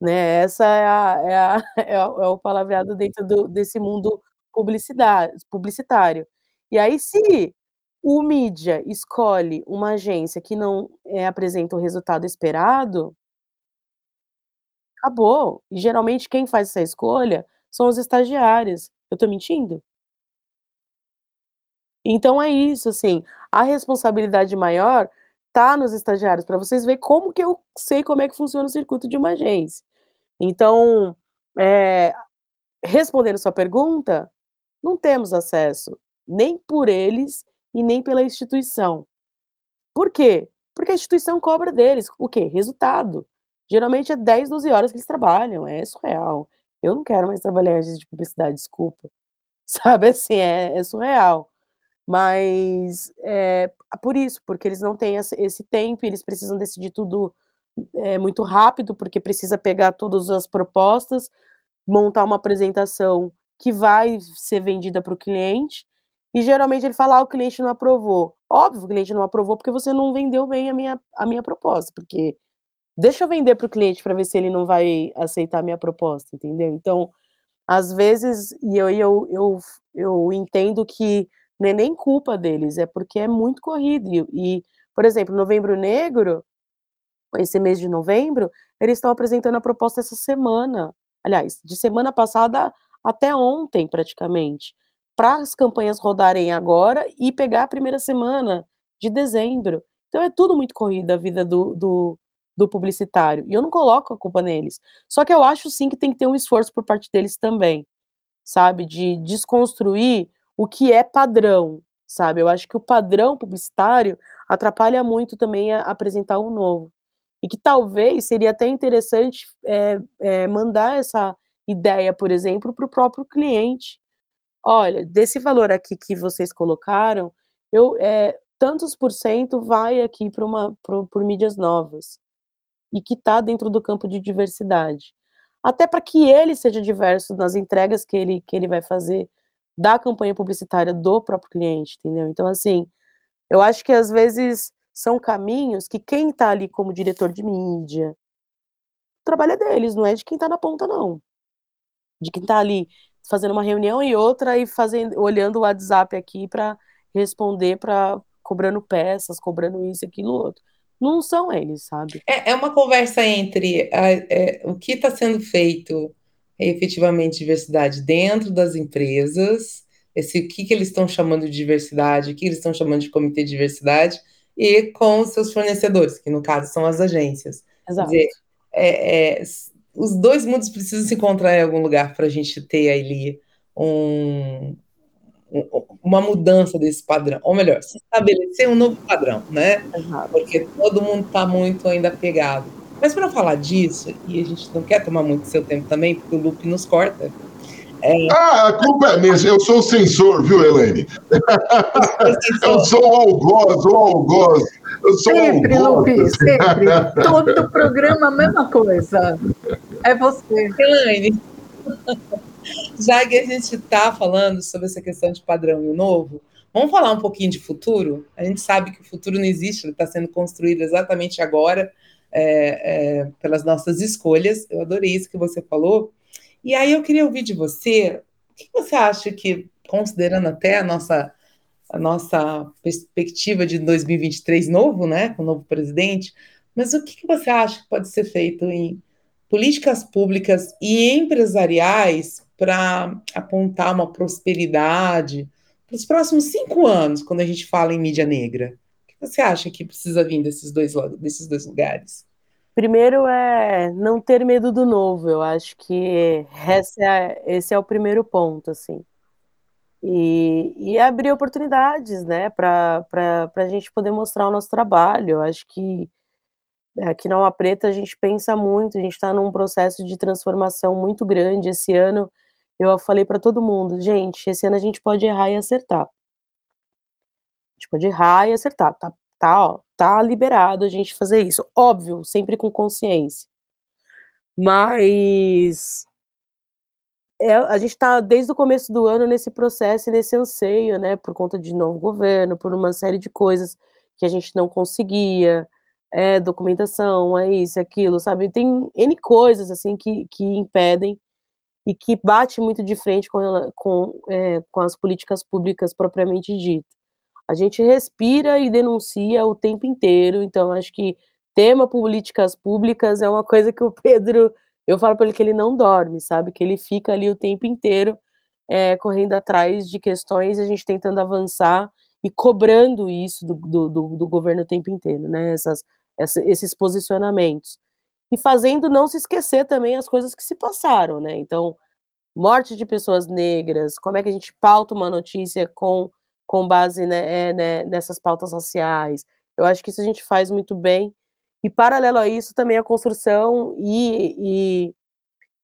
Né? Essa é, a, é, a, é, a, é o palavreado dentro do, desse mundo publicidade, publicitário. E aí, se o mídia escolhe uma agência que não é, apresenta o resultado esperado, Acabou. E geralmente quem faz essa escolha são os estagiários. Eu estou mentindo? Então é isso, assim, a responsabilidade maior tá nos estagiários, para vocês verem como que eu sei como é que funciona o circuito de uma agência. Então, é, respondendo sua pergunta, não temos acesso, nem por eles e nem pela instituição. Por quê? Porque a instituição cobra deles o quê? Resultado. Geralmente é 10, 12 horas que eles trabalham, é surreal. Eu não quero mais trabalhar em agência de publicidade, desculpa. Sabe assim, é, é surreal. Mas é por isso, porque eles não têm esse tempo, eles precisam decidir tudo é, muito rápido, porque precisa pegar todas as propostas, montar uma apresentação que vai ser vendida para o cliente, e geralmente ele fala, ah, o cliente não aprovou. Óbvio, o cliente não aprovou porque você não vendeu bem a minha, a minha proposta, porque deixa eu vender para o cliente para ver se ele não vai aceitar a minha proposta, entendeu? Então, às vezes, e eu, eu, eu, eu entendo que não é nem culpa deles, é porque é muito corrido. E, e, por exemplo, Novembro Negro, esse mês de novembro, eles estão apresentando a proposta essa semana. Aliás, de semana passada até ontem, praticamente. Para as campanhas rodarem agora e pegar a primeira semana de dezembro. Então é tudo muito corrido a vida do, do, do publicitário. E eu não coloco a culpa neles. Só que eu acho sim que tem que ter um esforço por parte deles também, sabe? De desconstruir o que é padrão, sabe? Eu acho que o padrão publicitário atrapalha muito também a apresentar um novo. E que talvez seria até interessante é, é, mandar essa ideia, por exemplo, para o próprio cliente. Olha, desse valor aqui que vocês colocaram, eu, é, tantos por cento vai aqui para uma por mídias novas e que está dentro do campo de diversidade. Até para que ele seja diverso nas entregas que ele, que ele vai fazer da campanha publicitária do próprio cliente, entendeu? Então, assim, eu acho que às vezes são caminhos que quem está ali como diretor de mídia, o trabalho é deles, não é de quem está na ponta, não. De quem está ali fazendo uma reunião e outra e fazendo, olhando o WhatsApp aqui para responder para cobrando peças, cobrando isso, aquilo, outro não são eles, sabe? É, é uma conversa entre a, é, o que está sendo feito efetivamente diversidade dentro das empresas, esse o que, que eles estão chamando de diversidade, o que eles estão chamando de comitê de diversidade, e com os seus fornecedores, que no caso são as agências. Exato. Dizer, é, é, os dois mundos precisam se encontrar em algum lugar para a gente ter ali um, uma mudança desse padrão, ou melhor, estabelecer um novo padrão, né? Exato. Porque todo mundo está muito ainda pegado. Mas para falar disso, e a gente não quer tomar muito seu tempo também, porque o loop nos corta, É... Ah, a culpa é minha. Eu sou o censor, viu, Helene? Eu sou o algoz, o algoz. Eu sou sempre, Lupi, sempre. Todo programa a mesma coisa. É você. Helene, já que a gente está falando sobre essa questão de padrão e o novo, vamos falar um pouquinho de futuro? A gente sabe que o futuro não existe, ele está sendo construído exatamente agora é, é, pelas nossas escolhas. Eu adorei isso que você falou. E aí eu queria ouvir de você, o que você acha que, considerando até a nossa a nossa perspectiva de 2023 novo, né, com o novo presidente, mas o que, você acha que pode ser feito em políticas públicas e empresariais para apontar uma prosperidade para os próximos cinco anos, quando a gente fala em mídia negra? O que você acha que precisa vir desses dois, desses dois lugares? Primeiro é não ter medo do novo. Eu acho que esse é, esse é o primeiro ponto, assim. E, e abrir oportunidades, né, para a gente poder mostrar o nosso trabalho. Eu acho que aqui na Alma Preta a gente pensa muito, a gente está num processo de transformação muito grande. Esse ano eu falei para todo mundo, gente, esse ano a gente pode errar e acertar. A gente pode errar e acertar, tá, tá, ó, tá liberado a gente fazer isso. Óbvio, sempre com consciência. Mas é, a gente está desde o começo do ano nesse processo e nesse anseio, né, por conta de novo governo, por uma série de coisas que a gente não conseguia, é documentação, é isso, é aquilo, sabe? Tem N coisas, assim, que, que impedem e que bate muito de frente com, com, é, com as políticas públicas propriamente dito. A gente respira e denuncia o tempo inteiro, então acho que tema políticas públicas é uma coisa que o Pedro eu falo para ele que ele não dorme, sabe? Que ele fica ali o tempo inteiro é, correndo atrás de questões, a gente tentando avançar e cobrando isso do, do, do, do governo o tempo inteiro, né? Essas, esses posicionamentos. E fazendo não se esquecer também as coisas que se passaram, né? Então, morte de pessoas negras, como é que a gente pauta uma notícia com, com base né, é, né, nessas pautas raciais. Eu acho que isso a gente faz muito bem e paralelo a isso também a construção e, e,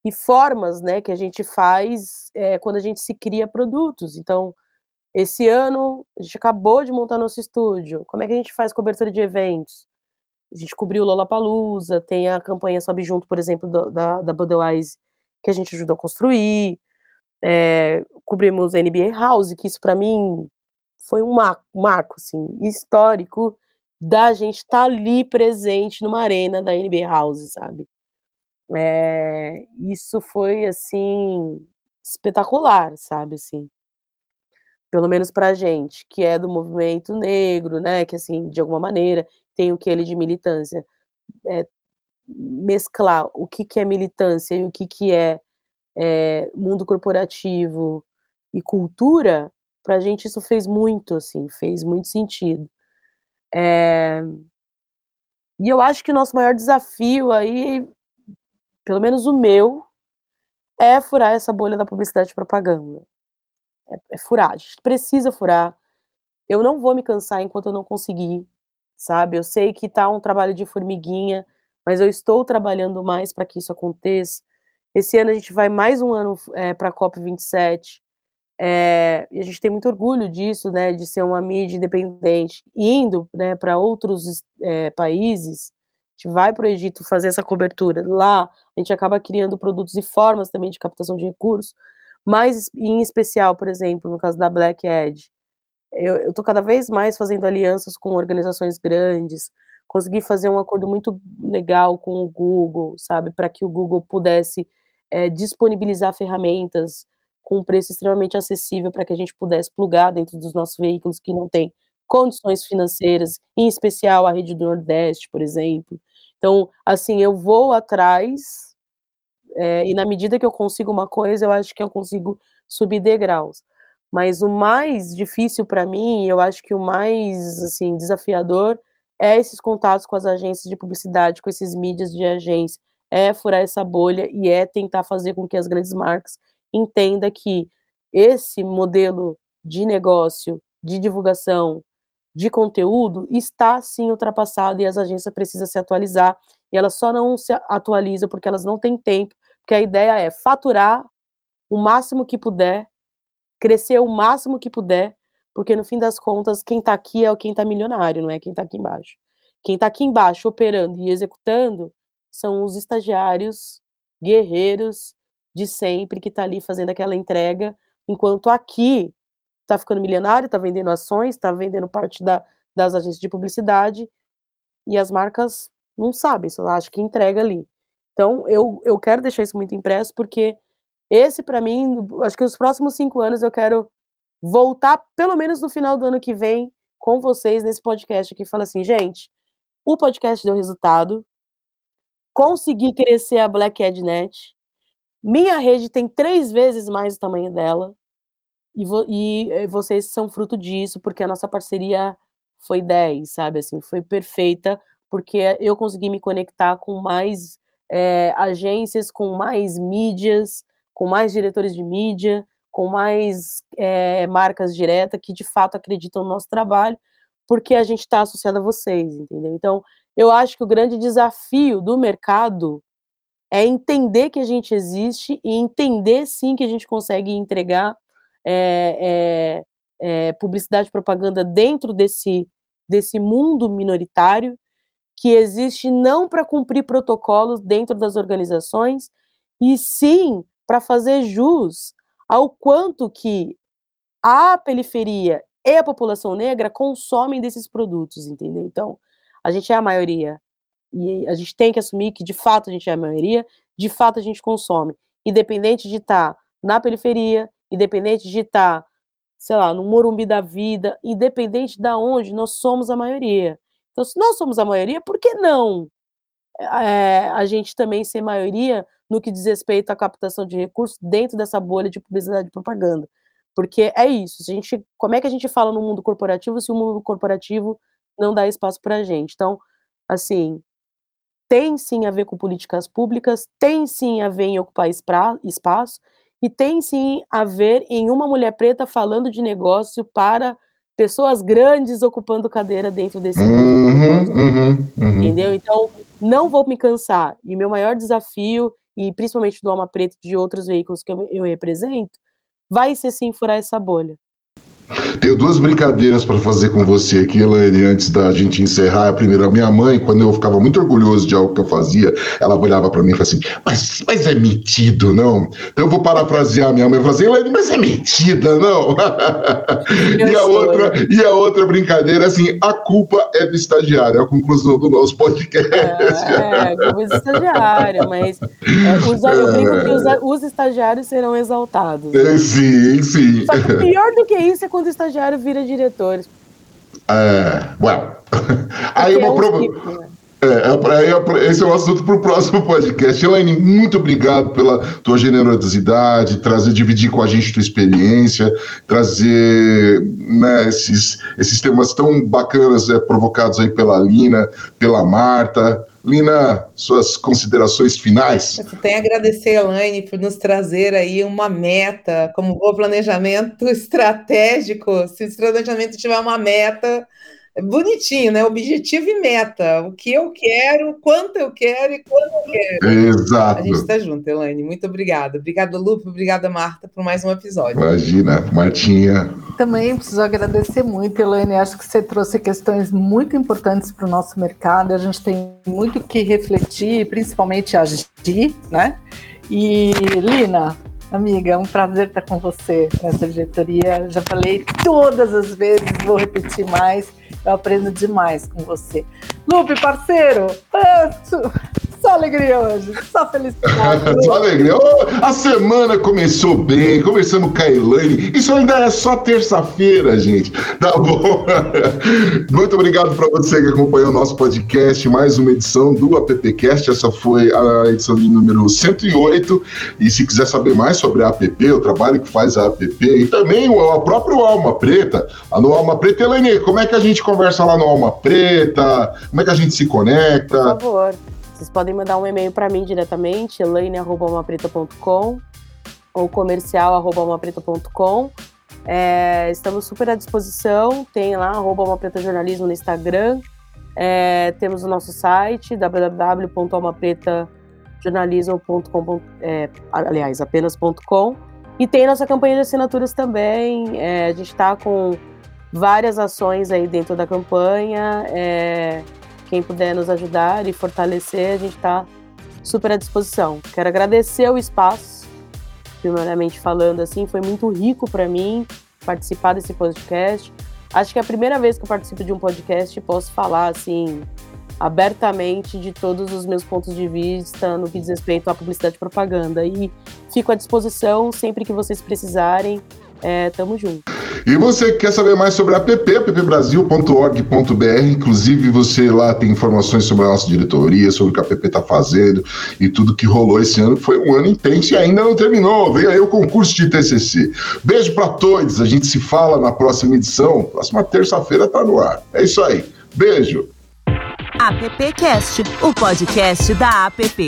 e formas né, que a gente faz é, quando a gente se cria produtos. Então, esse ano a gente acabou de montar nosso estúdio. Como é que a gente faz cobertura de eventos? A gente cobriu Lollapalooza, tem a campanha Sobe Junto, por exemplo, da, da Budweiser, que a gente ajudou a construir. É, cobrimos a NBA House, que isso para mim foi um marco, marco assim, histórico da gente estar tá ali presente numa arena da NBA House, sabe? É, isso foi assim espetacular, sabe assim. Pelo menos pra gente, que é do movimento negro, né, que assim, de alguma maneira, tem o que ele de militância. É, mesclar o que, que é militância e o que, que é, é mundo corporativo e cultura, pra gente isso fez muito, assim, fez muito sentido. É... E eu acho que o nosso maior desafio aí, pelo menos o meu, é furar essa bolha da publicidade e propaganda. É, é furar, a gente precisa furar. Eu não vou me cansar enquanto eu não conseguir, sabe? Eu sei que tá um trabalho de formiguinha, mas eu estou trabalhando mais para que isso aconteça. Esse ano a gente vai mais um ano é, para a COP27. É, e a gente tem muito orgulho disso, né, de ser uma mídia independente, indo né, para outros é, países, a gente vai para o Egito fazer essa cobertura. Lá a gente acaba criando produtos e formas também de captação de recursos, mas em especial, por exemplo, no caso da Black Edge, eu estou cada vez mais fazendo alianças com organizações grandes, consegui fazer um acordo muito legal com o Google, sabe, para que o Google pudesse é, disponibilizar ferramentas com um preço extremamente acessível para que a gente pudesse plugar dentro dos nossos veículos que não têm condições financeiras, em especial a rede do Nordeste, por exemplo. Então, assim, eu vou atrás é, e na medida que eu consigo uma coisa, eu acho que eu consigo subir degraus. Mas o mais difícil para mim, eu acho que o mais assim desafiador é esses contatos com as agências de publicidade, com esses mídias de agência, é furar essa bolha e é tentar fazer com que as grandes marcas entenda que esse modelo de negócio, de divulgação, de conteúdo está sim ultrapassado e as agências precisam se atualizar e elas só não se atualizam porque elas não têm tempo, porque a ideia é faturar o máximo que puder, crescer o máximo que puder, porque no fim das contas, quem está aqui é quem está milionário, não é quem está aqui embaixo. Quem está aqui embaixo operando e executando são os estagiários, guerreiros de sempre que está ali fazendo aquela entrega, enquanto aqui está ficando milionário, está vendendo ações, está vendendo parte da, das agências de publicidade e as marcas não sabem, só acham que entrega ali. Então, eu, eu quero deixar isso muito impresso, porque esse, para mim, acho que os próximos cinco anos eu quero voltar, pelo menos no final do ano que vem, com vocês nesse podcast aqui, fala assim, gente, o podcast deu resultado, consegui crescer a Black Ednet, minha rede tem três vezes mais o tamanho dela, e, vo e eh, vocês são fruto disso, porque a nossa parceria foi 10, sabe, assim, foi perfeita, porque eu consegui me conectar com mais é, agências, com mais mídias, com mais diretores de mídia, com mais é, marcas diretas que de fato acreditam no nosso trabalho, porque a gente está associado a vocês, entendeu? Então, eu acho que o grande desafio do mercado é entender que a gente existe e entender sim que a gente consegue entregar é, é, publicidade e propaganda dentro desse, desse mundo minoritário que existe não para cumprir protocolos dentro das organizações, e sim para fazer jus ao quanto que a periferia e a população negra consomem desses produtos, entendeu? Então, a gente é a maioria. E a gente tem que assumir que, de fato, a gente é a maioria, de fato, a gente consome. Independente de estar tá na periferia, independente de estar, tá, sei lá, no Morumbi da vida, independente de onde, nós somos a maioria. Então, se nós somos a maioria, por que não é, a gente também ser maioria no que diz respeito à captação de recursos dentro dessa bolha de publicidade e propaganda? Porque é isso. A gente, como é que a gente fala no mundo corporativo se o mundo corporativo não dá espaço para a gente? Então, assim, tem sim a ver com políticas públicas, tem sim a ver em ocupar espaço, e tem sim a ver em uma mulher preta falando de negócio para pessoas grandes ocupando cadeira dentro desse uhum, uhum, uhum. entendeu? Então, não vou me cansar. E meu maior desafio, e principalmente do Alma Preta e de outros veículos que eu, eu represento, vai ser sim furar essa bolha. Tenho duas brincadeiras para fazer com você aqui, Elaine, antes da gente encerrar. A primeira, minha mãe, quando eu ficava muito orgulhoso de algo que eu fazia, ela olhava para mim e falava assim: mas, mas é metido, não? Então eu vou parafrasear a minha mãe e falar assim: Elaine, mas é metida, não? e, a outra, e a outra brincadeira, assim: a culpa é do estagiário, é a conclusão do nosso podcast. É, é culpa do estagiário, mas é, os, eu brinco que os, os estagiários serão exaltados. É, sim, sim. Só que pior do que isso é quando o estagiário vira diretor. É, well. Aí uma é um prova... Tipo, né? É, é, é, esse é um assunto para o próximo podcast. Elaine, muito obrigado pela tua generosidade, trazer, dividir com a gente tua experiência, trazer né, esses, esses temas tão bacanas é, provocados aí pela Lina, pela Marta. Lina, suas considerações finais. Eu tenho a agradecer, Elaine, por nos trazer aí uma meta, como o planejamento estratégico. Se o planejamento tiver uma meta, bonitinho, né? Objetivo e meta. O que eu quero, quanto eu quero e quando eu quero. Exato. A gente está junto, Elaine. Muito obrigada. Obrigada, Lupe. Obrigada, Marta, por mais um episódio. Imagina, Martinha. Também preciso agradecer muito, Elaine. Acho que você trouxe questões muito importantes para o nosso mercado. A gente tem muito que refletir, principalmente agir, né? E, Lina, Amiga, é um prazer estar com você nessa diretoria. Já falei todas as vezes, vou repetir mais. Eu aprendo demais com você. Lupe, parceiro, só alegria hoje, só felicidade. só alegria. Oh, a semana começou bem, começamos com a Elaine. Isso ainda é só terça-feira, gente. Tá bom? Muito obrigado para você que acompanhou o nosso podcast, mais uma edição do AppCast. Essa foi a edição de número 108. E se quiser saber mais sobre a app, o trabalho que faz a app e também o próprio Alma Preta, a no Alma Preta, Elaine, como é que a gente conversa lá no Alma Preta? Como é que a gente se conecta? Por favor. Vocês podem mandar um e-mail para mim diretamente, elaine.almapreta.com ou comercial.almapreta.com. É, estamos super à disposição, tem lá arroba Jornalismo no Instagram, é, temos o nosso site www.almapretajornalismo.com, é, aliás, apenas.com E tem nossa campanha de assinaturas também. É, a gente está com várias ações aí dentro da campanha. É, quem puder nos ajudar e fortalecer, a gente está super à disposição. Quero agradecer o espaço, primeiramente falando assim, foi muito rico para mim participar desse podcast. Acho que é a primeira vez que eu participo de um podcast e posso falar assim abertamente de todos os meus pontos de vista no que diz respeito à publicidade e propaganda. E fico à disposição sempre que vocês precisarem. É, tamo junto. E você que quer saber mais sobre a app, appbrasil.org.br, inclusive você lá tem informações sobre a nossa diretoria, sobre o que a app está fazendo e tudo que rolou esse ano. Foi um ano intenso e ainda não terminou. Vem aí o concurso de TCC. Beijo para todos, a gente se fala na próxima edição. Próxima terça-feira tá no ar. É isso aí. Beijo. AppCast, o podcast da app.